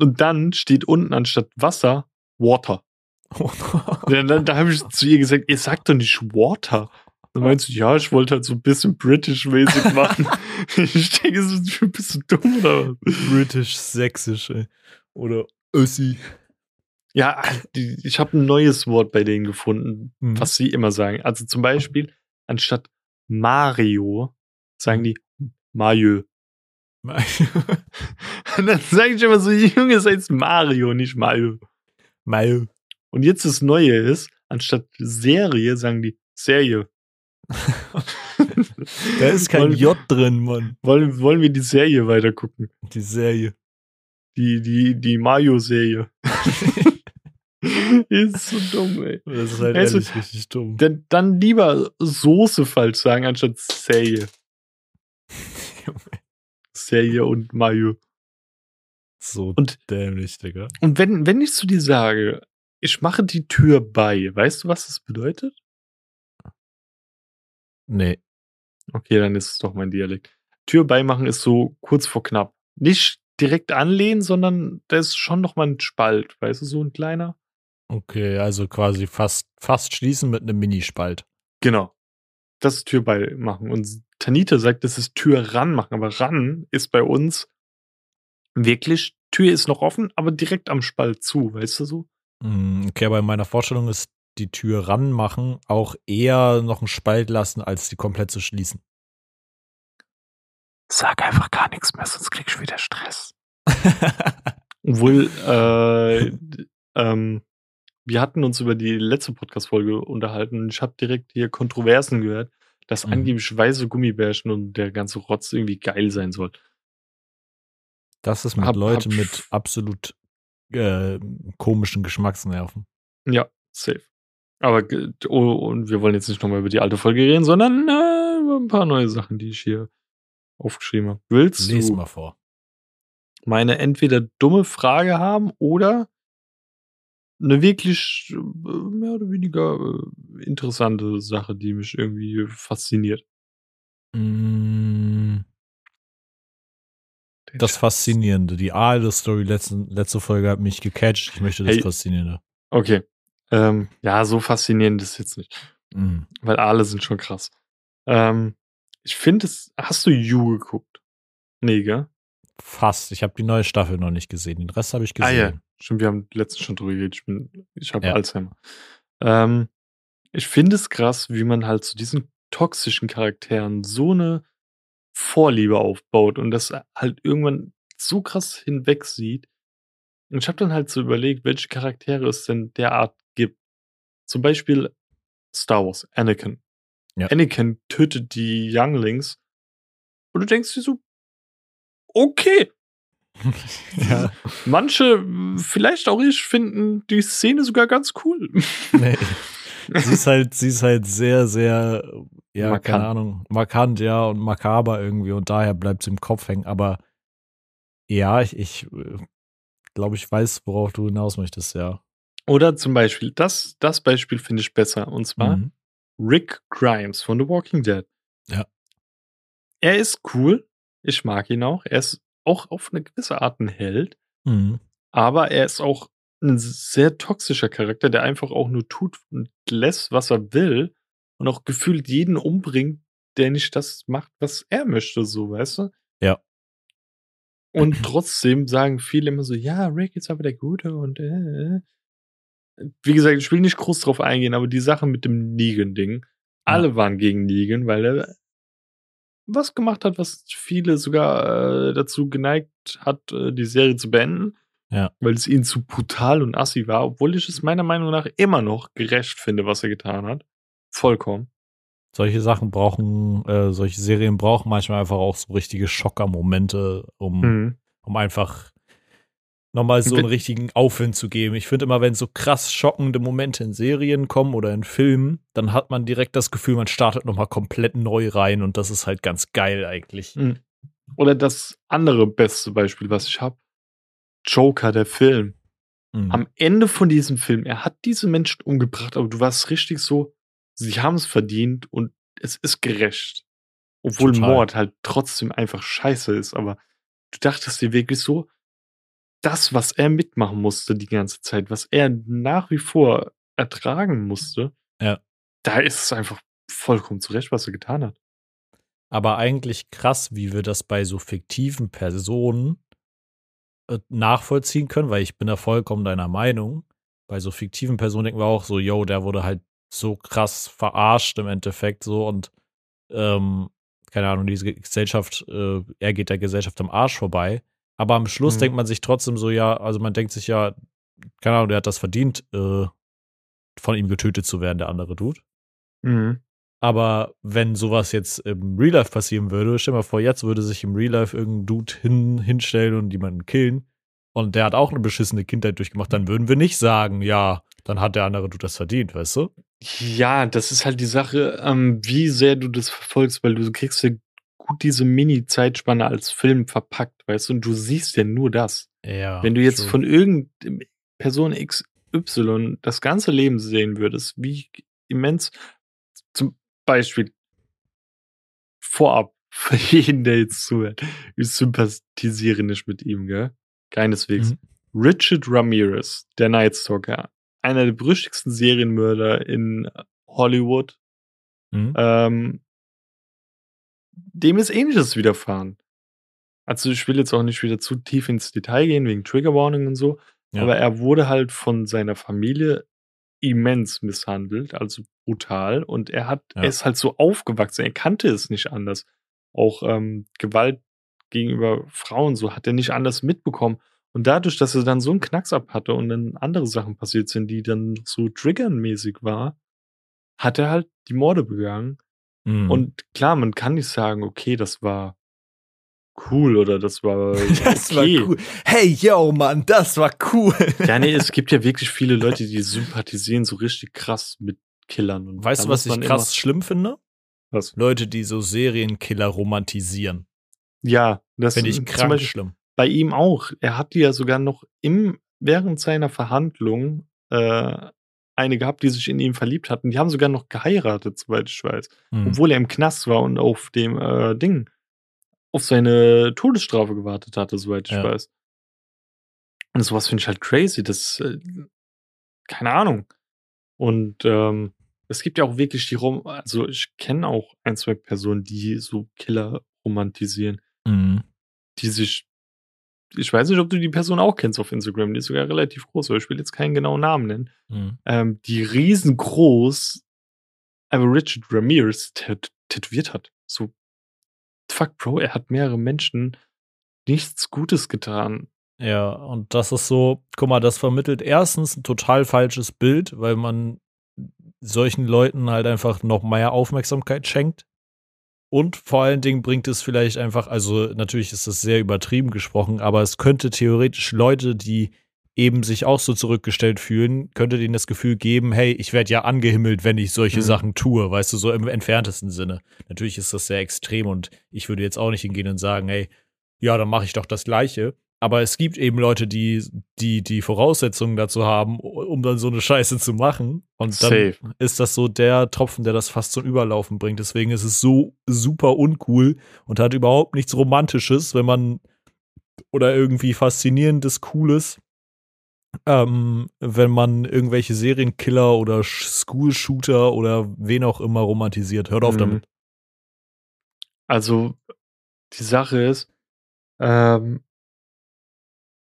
und dann steht unten anstatt Wasser Water. Ja, dann, da habe ich zu ihr gesagt, ihr sagt doch nicht Water. Dann meinst du, ja, ich wollte halt so ein bisschen British-mäßig machen. ich denke, bist du dumm oder was? British, sächsisch, ey. Oder Össi. Ja, ich habe ein neues Wort bei denen gefunden, Mhm. was sie immer sagen. Also zum Beispiel, anstatt Mario, sagen die Mario. Und dann sage ich immer so, Junge, es heißt Mario, nicht Mario. Mayo. Und jetzt das Neue ist, anstatt Serie, sagen die Serie. Da ist kein wollen, J drin, Mann. wollen, wollen wir die Serie weiter gucken? Die Serie. Die, die, die Mario-Serie. ist so dumm, ey. Das ist halt Weißt du, ehrlich richtig dumm. Dann, dann lieber Soße falsch sagen, anstatt Serie. Serie und Mayo. So Und- dämlich, Digga. Und wenn, wenn ich zu dir sage, ich mache die Tür bei, weißt du, was das bedeutet? Nee. Okay, dann ist es doch mein Dialekt. Tür beimachen ist so kurz vor knapp. Nicht direkt anlehnen, sondern da ist schon noch mal ein Spalt, weißt du, so ein kleiner. Okay, also quasi fast, fast schließen mit einem Minispalt. Genau. Das ist Tür beimachen. Und Tanita sagt, das ist Tür ranmachen, aber ran ist bei uns wirklich, Tür ist noch offen, aber direkt am Spalt zu, weißt du so? Mm, Okay, aber in meiner Vorstellung ist die Tür ranmachen, auch eher noch einen Spalt lassen, als die komplett zu schließen. Sag einfach gar nichts mehr, sonst kriegst du wieder Stress. Obwohl, äh, ähm, wir hatten uns über die letzte Podcast-Folge unterhalten und ich habe direkt hier Kontroversen gehört, dass Mhm. angeblich weiße Gummibärchen und der ganze Rotz irgendwie geil sein soll. Das ist mit Hab- Leuten hab- mit absolut äh, komischen Geschmacksnerven. Ja, safe. Aber oh, und wir wollen jetzt nicht nochmal über die alte Folge reden, sondern äh, über ein paar neue Sachen, die ich hier aufgeschrieben habe. Willst Lies du mal vor. meine entweder dumme Frage haben oder eine wirklich äh, mehr oder weniger äh, interessante Sache, die mich irgendwie fasziniert? Mm, Das Faszinierende. Die Aale-Story letzte, letzte Folge hat mich gecatcht. Ich möchte das Hey. Faszinierende. Okay. Ähm, ja, so faszinierend ist es jetzt nicht. Mm. Weil alle sind schon krass. Ähm, ich finde es. Hast du You geguckt? Nee, gell? Fast. Ich habe die neue Staffel noch nicht gesehen. Den Rest habe ich Ah ja, gesehen. stimmt, wir haben letztens schon drüber geredet. Ich, bin- ich habe Ja. Alzheimer. Ähm, ich finde es krass, wie man halt zu diesen toxischen Charakteren so eine Vorliebe aufbaut und das halt irgendwann so krass hinweg sieht. Und ich habe dann halt so überlegt, welche Charaktere es denn derart. Zum Beispiel Star Wars, Anakin. Ja. Anakin tötet die Younglings und du denkst dir so, okay, ja. Manche, mh, vielleicht auch ich, finden die Szene sogar ganz cool. Nee. sie ist halt, sie ist halt sehr, sehr, ja, Markant. keine Ahnung, markant, ja, und makaber irgendwie und daher bleibt sie im Kopf hängen. Aber ja, ich, ich glaube, ich weiß, worauf du hinaus möchtest, ja. Oder zum Beispiel, das, das Beispiel finde ich besser. Und zwar Mhm. Rick Grimes von The Walking Dead. Ja. Er ist cool. Ich mag ihn auch. Er ist auch auf eine gewisse Art ein Held. Mhm. Aber er ist auch ein sehr toxischer Charakter, der einfach auch nur tut und lässt, was er will. Und auch gefühlt jeden umbringt, der nicht das macht, was er möchte, so, weißt du? Ja. Und trotzdem sagen viele immer so, ja, Rick ist aber der Gute und äh, äh. Wie gesagt, ich will nicht groß drauf eingehen, aber die Sache mit dem Negan-Ding, alle waren gegen Negan, weil er was gemacht hat, was viele sogar äh, dazu geneigt hat, äh, die Serie zu beenden. Ja. Weil es ihnen zu brutal und assi war, obwohl ich es meiner Meinung nach immer noch gerecht finde, was er getan hat. Vollkommen. Solche Sachen brauchen, äh, solche Serien brauchen manchmal einfach auch so richtige Schockermomente, um, Mhm. um einfach nochmal so einen richtigen Aufwind zu geben. Ich finde immer, wenn so krass schockende Momente in Serien kommen oder in Filmen, dann hat man direkt das Gefühl, man startet nochmal komplett neu rein und das ist halt ganz geil eigentlich. Mhm. Oder das andere beste Beispiel, was ich habe. Joker, der Film. Mhm. Am Ende von diesem Film, er hat diese Menschen umgebracht, aber du warst richtig so, sie haben es verdient und es ist gerecht. Obwohl Total. Mord halt trotzdem einfach scheiße ist, aber du dachtest dir wirklich so, das, was er mitmachen musste die ganze Zeit, was er nach wie vor ertragen musste, Ja. da ist es einfach vollkommen zurecht, was er getan hat. Aber eigentlich krass, wie wir das bei so fiktiven Personen äh, nachvollziehen können, weil ich bin da vollkommen deiner Meinung. Bei so fiktiven Personen denken wir auch so, yo, der wurde halt so krass verarscht im Endeffekt so und ähm, keine Ahnung, diese Gesellschaft, äh, er geht der Gesellschaft am Arsch vorbei. Aber am Schluss Mhm. denkt man sich trotzdem so, ja, also man denkt sich ja, keine Ahnung, der hat das verdient, äh, von ihm getötet zu werden, der andere Dude. Mhm. Aber wenn sowas jetzt im Real Life passieren würde, stell mal vor, jetzt würde sich im Real Life irgendein Dude hin, hinstellen und jemanden killen und der hat auch eine beschissene Kindheit durchgemacht, dann würden wir nicht sagen, ja, dann hat der andere Dude das verdient, weißt du? Ja, das ist halt die Sache, ähm, wie sehr du das verfolgst, weil du kriegst ja gut diese Mini-Zeitspanne als Film verpackt, weißt du, und du siehst ja nur das. Ja. Wenn du jetzt true. von irgendeiner Person XY das ganze Leben sehen würdest, wie immens, zum Beispiel vorab, für jeden, der jetzt zuhört, ich sympathisiere nicht mit ihm, gell? Keineswegs. Mhm. Richard Ramirez, der Night Stalker, einer der berüchtigsten Serienmörder in Hollywood, Mhm. ähm, dem ist ähnliches widerfahren. Also ich will jetzt auch nicht wieder zu tief ins Detail gehen, wegen Trigger Warning und so, Ja. aber er wurde halt von seiner Familie immens misshandelt, also brutal. Und er hat, Ja. er ist halt so aufgewachsen, er kannte es nicht anders. Auch ähm, Gewalt gegenüber Frauen, so hat er nicht anders mitbekommen. Und dadurch, dass er dann so einen Knacks ab hatte und dann andere Sachen passiert sind, die dann so triggernmäßig war, hat er halt die Morde begangen. Mhm. Und klar, man kann nicht sagen, okay, das war cool oder das war das okay. war cool. Hey, yo, Mann, das war cool. Ja, nee, es gibt ja wirklich viele Leute, die sympathisieren so richtig krass mit Killern. Und Weißt du, was ich krass schlimm finde? Was? Leute, die so Serienkiller romantisieren. Ja, das Finde ich krank Beispiel schlimm. bei ihm auch. Er hat die ja sogar noch im, während seiner Verhandlung äh, eine gehabt, die sich in ihn verliebt hatten. Die haben sogar noch geheiratet, soweit ich weiß. Mhm. Obwohl er im Knast war und auf dem äh, Ding, auf seine Todesstrafe gewartet hatte, soweit ich Ja. weiß. Und sowas finde ich halt crazy. Das, äh, keine Ahnung. Und ähm, es gibt ja auch wirklich die Rom, also ich kenne auch ein, zwei Personen, die so Killer romantisieren, Mhm. die sich, ich weiß nicht, ob du die Person auch kennst auf Instagram, die ist sogar relativ groß, aber ich will jetzt keinen genauen Namen nennen, Mhm. ähm, die riesengroß einfach Richard Ramirez tät tätowiert hat. So, fuck, Bro, er hat mehrere Menschen nichts Gutes getan. Ja, und das ist so, guck mal, das vermittelt erstens ein total falsches Bild, weil man solchen Leuten halt einfach noch mehr Aufmerksamkeit schenkt. Und vor allen Dingen bringt es vielleicht einfach, also natürlich ist das sehr übertrieben gesprochen, aber es könnte theoretisch Leute, die eben sich auch so zurückgestellt fühlen, könnte denen das Gefühl geben, hey, ich werde ja angehimmelt, wenn ich solche Mhm. Sachen tue, weißt du, so im entferntesten Sinne. Natürlich ist das sehr extrem und ich würde jetzt auch nicht hingehen und sagen, hey, ja, dann mache ich doch das Gleiche. Aber es gibt eben Leute, die die, die Voraussetzungen dazu haben, um dann so eine Scheiße zu machen. Und dann Safe. ist das so der Tropfen, der das fast zum Überlaufen bringt. Deswegen ist es so super uncool und hat überhaupt nichts Romantisches, wenn man oder irgendwie faszinierendes, cooles, ähm, wenn man irgendwelche Serienkiller oder Sch- School-Shooter oder wen auch immer romantisiert. Hört auf Mhm. damit. Also, die Sache ist, ähm,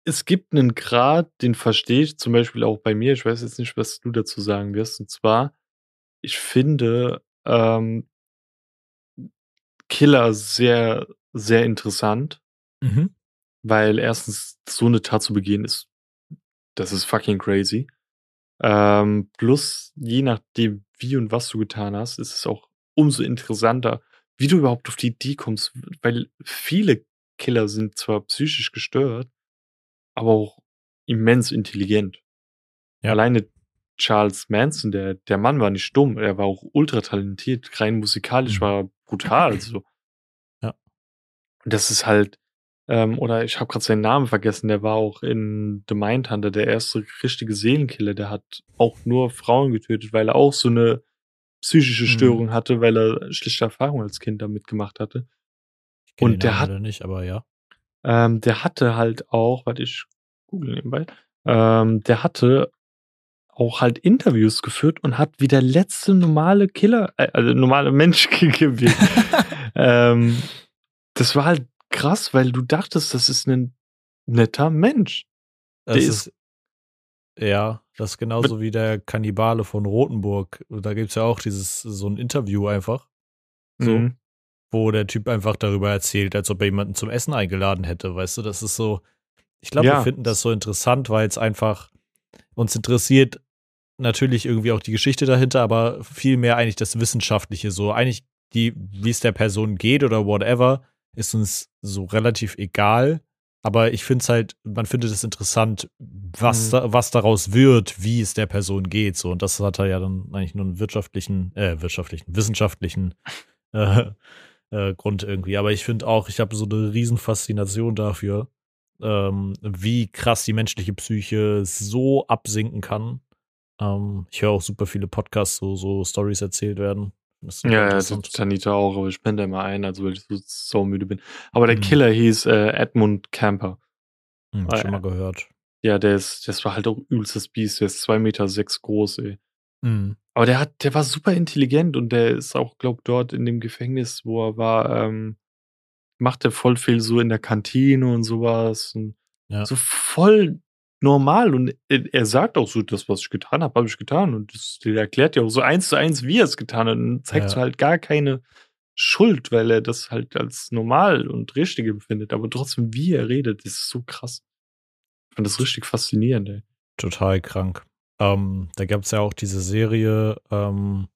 es gibt einen Grad, den verstehe ich zum Beispiel auch bei mir. Ich weiß jetzt nicht, was du dazu sagen wirst. Und zwar, ich finde ähm, Killer sehr, sehr interessant, Mhm. weil erstens so eine Tat zu begehen ist, das ist fucking crazy. Ähm, plus, je nachdem, wie und was du getan hast, ist es auch umso interessanter, wie du überhaupt auf die Idee kommst, weil viele Killer sind zwar psychisch gestört, aber auch immens intelligent. Ja. Alleine Charles Manson, der, der Mann war nicht dumm, er war auch ultra talentiert, rein musikalisch Mhm. war er brutal. So. Ja. Und das ist halt, ähm, oder ich habe gerade seinen Namen vergessen, der war auch in The Mindhunter, der erste richtige Seelenkiller, der hat auch nur Frauen getötet, weil er auch so eine psychische Mhm. Störung hatte, weil er schlechte Erfahrungen als Kind damit gemacht hatte. Und der hat- nicht, aber ja. Ähm, der hatte halt auch, warte, ich google nebenbei, ähm, der hatte auch halt Interviews geführt und hat wie der letzte normale Killer, äh, also normale Mensch gewirkt. ähm, das war halt krass, weil du dachtest, das ist ein netter Mensch. Das Der ist, ja, das ist genauso wie der Kannibale von Rothenburg. Da gibt es ja auch dieses, so ein Interview einfach, So. Mhm. wo der Typ einfach darüber erzählt, als ob er jemanden zum Essen eingeladen hätte. Weißt du, das ist so, ich glaube, Ja. wir finden das so interessant, weil es einfach uns interessiert natürlich irgendwie auch die Geschichte dahinter, aber vielmehr eigentlich das Wissenschaftliche. So eigentlich, die, wie es der Person geht oder whatever, ist uns so relativ egal. Aber ich finde es halt, man findet es interessant, was, Mhm. da, was daraus wird, wie es der Person geht. So. Und das hat er ja dann eigentlich nur einen wirtschaftlichen, äh, wirtschaftlichen, wissenschaftlichen äh, äh, Grund irgendwie. Aber ich finde auch, ich habe so eine riesen Faszination dafür, ähm, wie krass die menschliche Psyche so absinken kann. Ähm, ich höre auch super viele Podcasts, so, so Stories erzählt werden. Ja, ja, das. Tanita auch, aber ich penne da immer ein, also weil ich so saumüde bin. Aber der Mhm. Killer hieß äh, Edmund Camper. Hm, Ah, schon ja. mal gehört. Ja, der ist, das war halt auch übelstes Biest, der ist zwei Meter sechs groß, ey. Mhm. Aber der hat, der war super intelligent und der ist auch, glaub, dort in dem Gefängnis, wo er war, ähm, macht er voll viel so in der Kantine und sowas. Und Ja. So voll normal und er sagt auch so, das, was ich getan habe, habe ich getan. Und das, der erklärt ja auch so eins zu eins, wie er es getan hat. Und zeigt ja. so halt gar keine Schuld, weil er das halt als normal und richtig empfindet. Aber trotzdem, wie er redet, ist so krass. Ich fand das richtig faszinierend, ey. Total krank. Ähm, da gab es ja auch diese Serie ähm,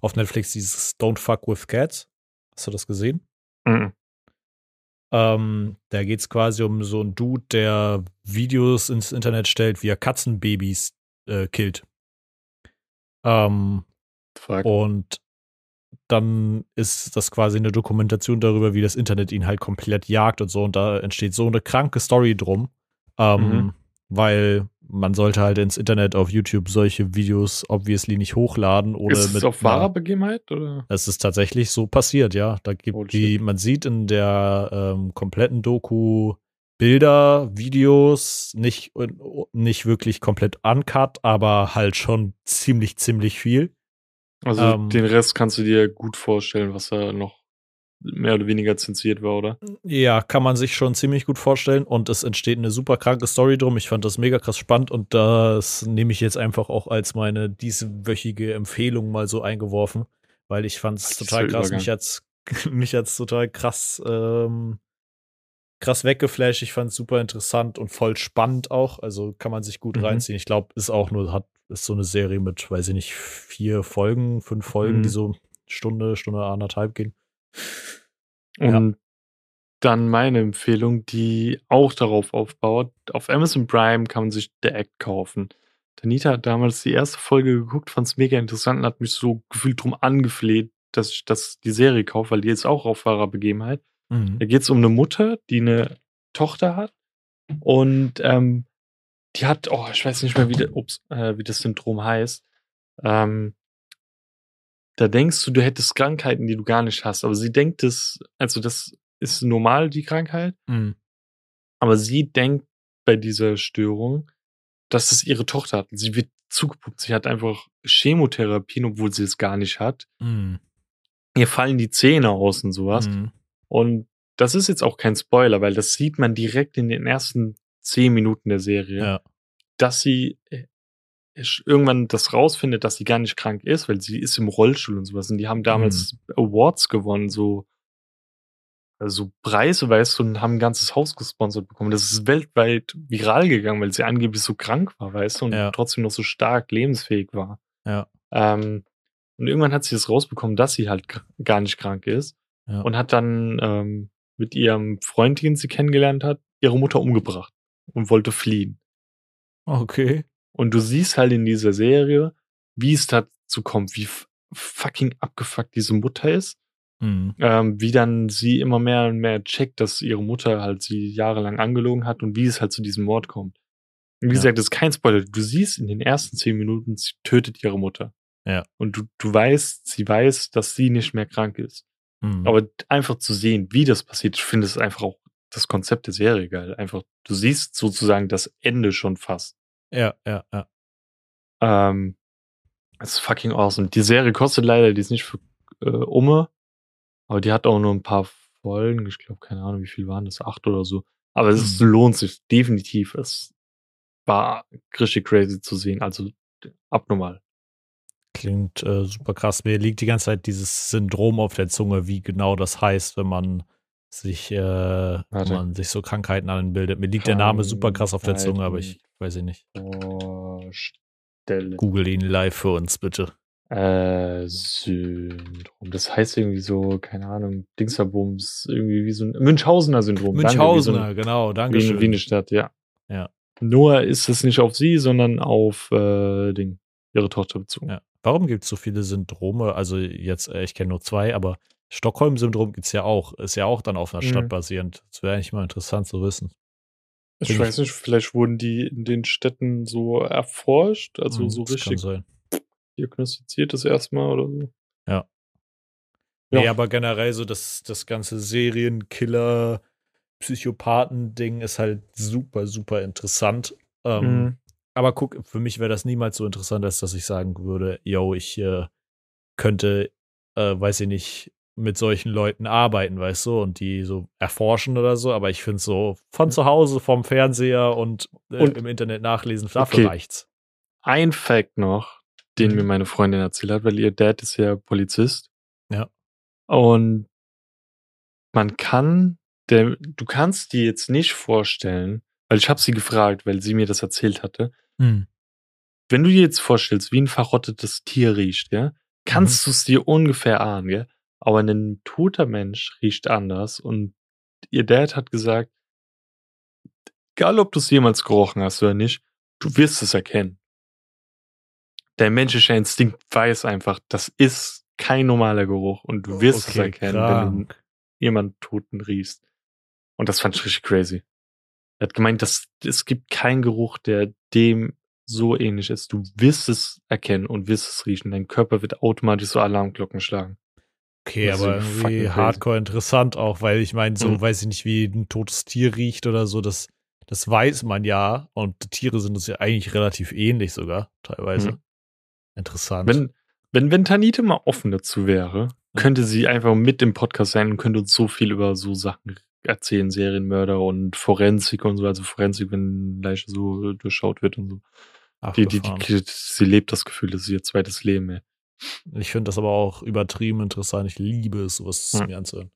auf Netflix, dieses Don't Fuck with Cats. Hast du das gesehen? Mhm. Ähm, da geht es quasi um so einen Dude, der Videos ins Internet stellt, wie er Katzenbabys äh, killt. Ähm, Fuck. Und dann ist das quasi eine Dokumentation darüber, wie das Internet ihn halt komplett jagt und so. Und da entsteht so eine kranke Story drum. Ähm, mhm weil man sollte halt ins Internet auf YouTube solche Videos obviously nicht hochladen oder ist es auf wahrer Begebenheit oder? Es ist tatsächlich so passiert, ja. Da gibt oh, die, man sieht in der ähm, kompletten Doku Bilder, Videos, nicht, nicht wirklich komplett uncut, aber halt schon ziemlich, ziemlich viel. Also ähm, den Rest kannst du dir gut vorstellen, was da noch mehr oder weniger zensiert war, oder? Ja, kann man sich schon ziemlich gut vorstellen und es entsteht eine super kranke Story drum. Ich fand das mega krass spannend und das nehme ich jetzt einfach auch als meine dieswöchige Empfehlung mal so eingeworfen, weil ich fand es total krass. Mich hat's, mich hat's total krass, ähm, krass weggeflasht. Ich fand es super interessant und voll spannend auch. Also kann man sich gut mhm. reinziehen. Ich glaube, ist auch nur, hat, ist so eine Serie mit, weiß ich nicht, vier Folgen, fünf Folgen, mhm. die so Stunde, Stunde anderthalb gehen. Und ja. dann meine Empfehlung, die auch darauf aufbaut. Auf Amazon Prime kann man sich The Act kaufen. Danita hat damals die erste Folge geguckt, fand es mega interessant und hat mich so gefühlt drum angefleht, dass ich das, die Serie kaufe, weil die jetzt auch auf wahrer Begebenheit. Mhm. Da geht es um eine Mutter, die eine Tochter hat und ähm, die hat, oh, ich weiß nicht mehr, wie, der, ups, äh, wie das Syndrom heißt. Ähm, da denkst du, du hättest Krankheiten, die du gar nicht hast. Aber sie denkt es, also das ist normal, die Krankheit. Mhm. Aber sie denkt bei dieser Störung, dass es ihre Tochter hat. Sie wird zugepumpt. Sie hat einfach Chemotherapien, obwohl sie es gar nicht hat. Mhm. Ihr fallen die Zähne aus und sowas. Mhm. Und das ist jetzt auch kein Spoiler, weil das sieht man direkt in den ersten zehn Minuten der Serie, ja. dass sie äh, irgendwann das rausfindet, dass sie gar nicht krank ist, weil sie ist im Rollstuhl und sowas. Und die haben damals mhm. Awards gewonnen, so also Preise, weißt du, und haben ein ganzes Haus gesponsert bekommen. Das ist weltweit viral gegangen, weil sie angeblich so krank war, weißt du, und ja. trotzdem noch so stark lebensfähig war. Ja. Ähm, und irgendwann hat sie das rausbekommen, dass sie halt gar nicht krank ist. Ja. Und hat dann ähm, mit ihrem Freund, den sie kennengelernt hat, ihre Mutter umgebracht und wollte fliehen. Okay. Und du siehst halt in dieser Serie, wie es dazu kommt, wie fucking abgefuckt diese Mutter ist. Mhm. Ähm, wie dann sie immer mehr und mehr checkt, dass ihre Mutter halt sie jahrelang angelogen hat und wie es halt zu diesem Mord kommt. Und wie ja. gesagt, das ist kein Spoiler. Du siehst in den ersten zehn Minuten, sie tötet ihre Mutter. Ja. Und du, du weißt, sie weiß, dass sie nicht mehr krank ist. Mhm. Aber einfach zu sehen, wie das passiert, ich finde es einfach auch das Konzept der Serie geil. Einfach, du siehst sozusagen das Ende schon fast. Ja, ja, ja. Ähm, das ist fucking awesome. Die Serie kostet leider, die ist nicht für äh, Umme, aber die hat auch nur ein paar Folgen. Ich glaube, keine Ahnung, wie viel waren das? Acht oder so. Aber es ist, mhm. lohnt sich definitiv. Es war richtig crazy zu sehen. Also abnormal. Klingt äh, super krass. Mir liegt die ganze Zeit dieses Syndrom auf der Zunge, wie genau das heißt, wenn man sich, äh, wenn man sich so Krankheiten anbildet. Mir liegt der Name super krass auf der Zunge, aber ich weiß ich nicht. Vorstellen. Google ihn live für uns, bitte. Äh, Syndrom. Das heißt irgendwie so, keine Ahnung, Dingsterbums, irgendwie wie so ein Münchhausener Syndrom. Münchhausener, danke, so ein, genau, danke schön. Wie eine Stadt, ja. Ja. Nur ist es nicht auf sie, sondern auf äh, Ding, ihre Tochter bezogen. Ja. Warum gibt es so viele Syndrome? Also jetzt, äh, ich kenne nur zwei, aber Stockholm-Syndrom gibt es ja auch. Ist ja auch dann auf einer Stadt mhm. basierend. Das wäre eigentlich mal interessant zu wissen. Ich Bin weiß nicht, vielleicht wurden die in den Städten so erforscht, also mhm, so richtig diagnostiziert das erstmal oder so. Ja. Ja, nee, aber generell so das, das ganze Serienkiller, Psychopathen-Ding ist halt super, super interessant. Ähm, mhm. Aber guck, für mich wäre das niemals so interessant, als dass ich sagen würde, yo, ich äh, könnte, äh, weiß ich nicht, mit solchen Leuten arbeiten, weißt du, und die so erforschen oder so. Aber ich finde so von zu Hause, vom Fernseher und, äh, Und- im Internet nachlesen, dafür Okay. reicht's. Ein Fact noch, den Mhm. mir meine Freundin erzählt hat, weil ihr Dad ist ja Polizist. Ja. Und man kann, der, du kannst dir jetzt nicht vorstellen, weil ich habe sie gefragt, weil sie mir das erzählt hatte, Hm. wenn du dir jetzt vorstellst, wie ein verrottetes Tier riecht, ja, kannst du es dir ungefähr ahnen, gell? Aber ein toter Mensch riecht anders und ihr Dad hat gesagt, egal ob du es jemals gerochen hast oder nicht, du wirst es erkennen. Der menschliche Instinkt weiß einfach, das ist kein normaler Geruch und du wirst es Okay, erkennen, wenn du krank. jemanden Toten riechst. Und das fand ich richtig crazy. Er hat gemeint, dass es gibt keinen Geruch, der dem so ähnlich ist. Du wirst es erkennen und wirst es riechen. Dein Körper wird automatisch so Alarmglocken schlagen. Okay, Das aber irgendwie hardcore interessant auch, weil ich meine, so Mhm. weiß ich nicht, wie ein totes Tier riecht oder so, das, das weiß man ja. Und Tiere sind uns ja eigentlich relativ ähnlich sogar, teilweise. Mhm. Interessant. Wenn, wenn, wenn Tanite mal offen dazu wäre, könnte sie einfach mit im Podcast sein und könnte uns so viel über so Sachen erzählen, Serienmörder und Forensik und so, also Forensik, wenn Leiche so durchschaut wird und so. Die, die, Abgefahren. die, sie lebt das Gefühl, das ist ihr zweites Leben, ey. Ich finde das aber auch übertrieben interessant. Ich liebe es, sowas Hm. mir anzuhören.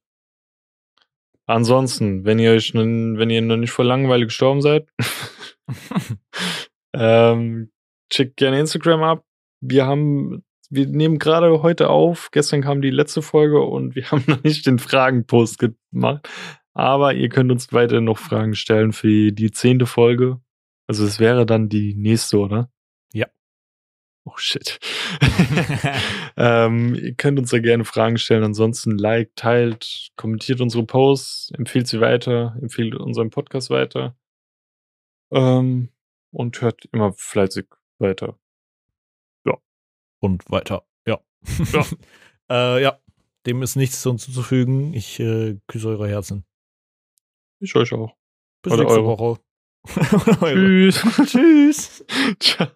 Ansonsten, wenn ihr euch nun, wenn ihr noch nicht vor Langeweile gestorben seid, ähm, checkt gerne Instagram ab. Wir haben, wir nehmen gerade heute auf. Gestern kam die letzte Folge und wir haben noch nicht den Fragenpost gemacht. Aber ihr könnt uns weiter noch Fragen stellen für die zehnte Folge. Also es wäre dann die nächste, oder? Ja. Oh shit. ähm, ihr könnt uns da gerne Fragen stellen. Ansonsten liked, teilt, kommentiert unsere Posts, empfiehlt sie weiter, empfiehlt unseren Podcast weiter. Ähm, und hört immer fleißig weiter. Und weiter. Ja. Ja. äh, ja. Dem ist nichts hinzuzufügen. Ich äh, küsse eure Herzen. Ich euch auch. Bis Oder nächste eure. Woche. Tschüss. Tschüss. Ciao.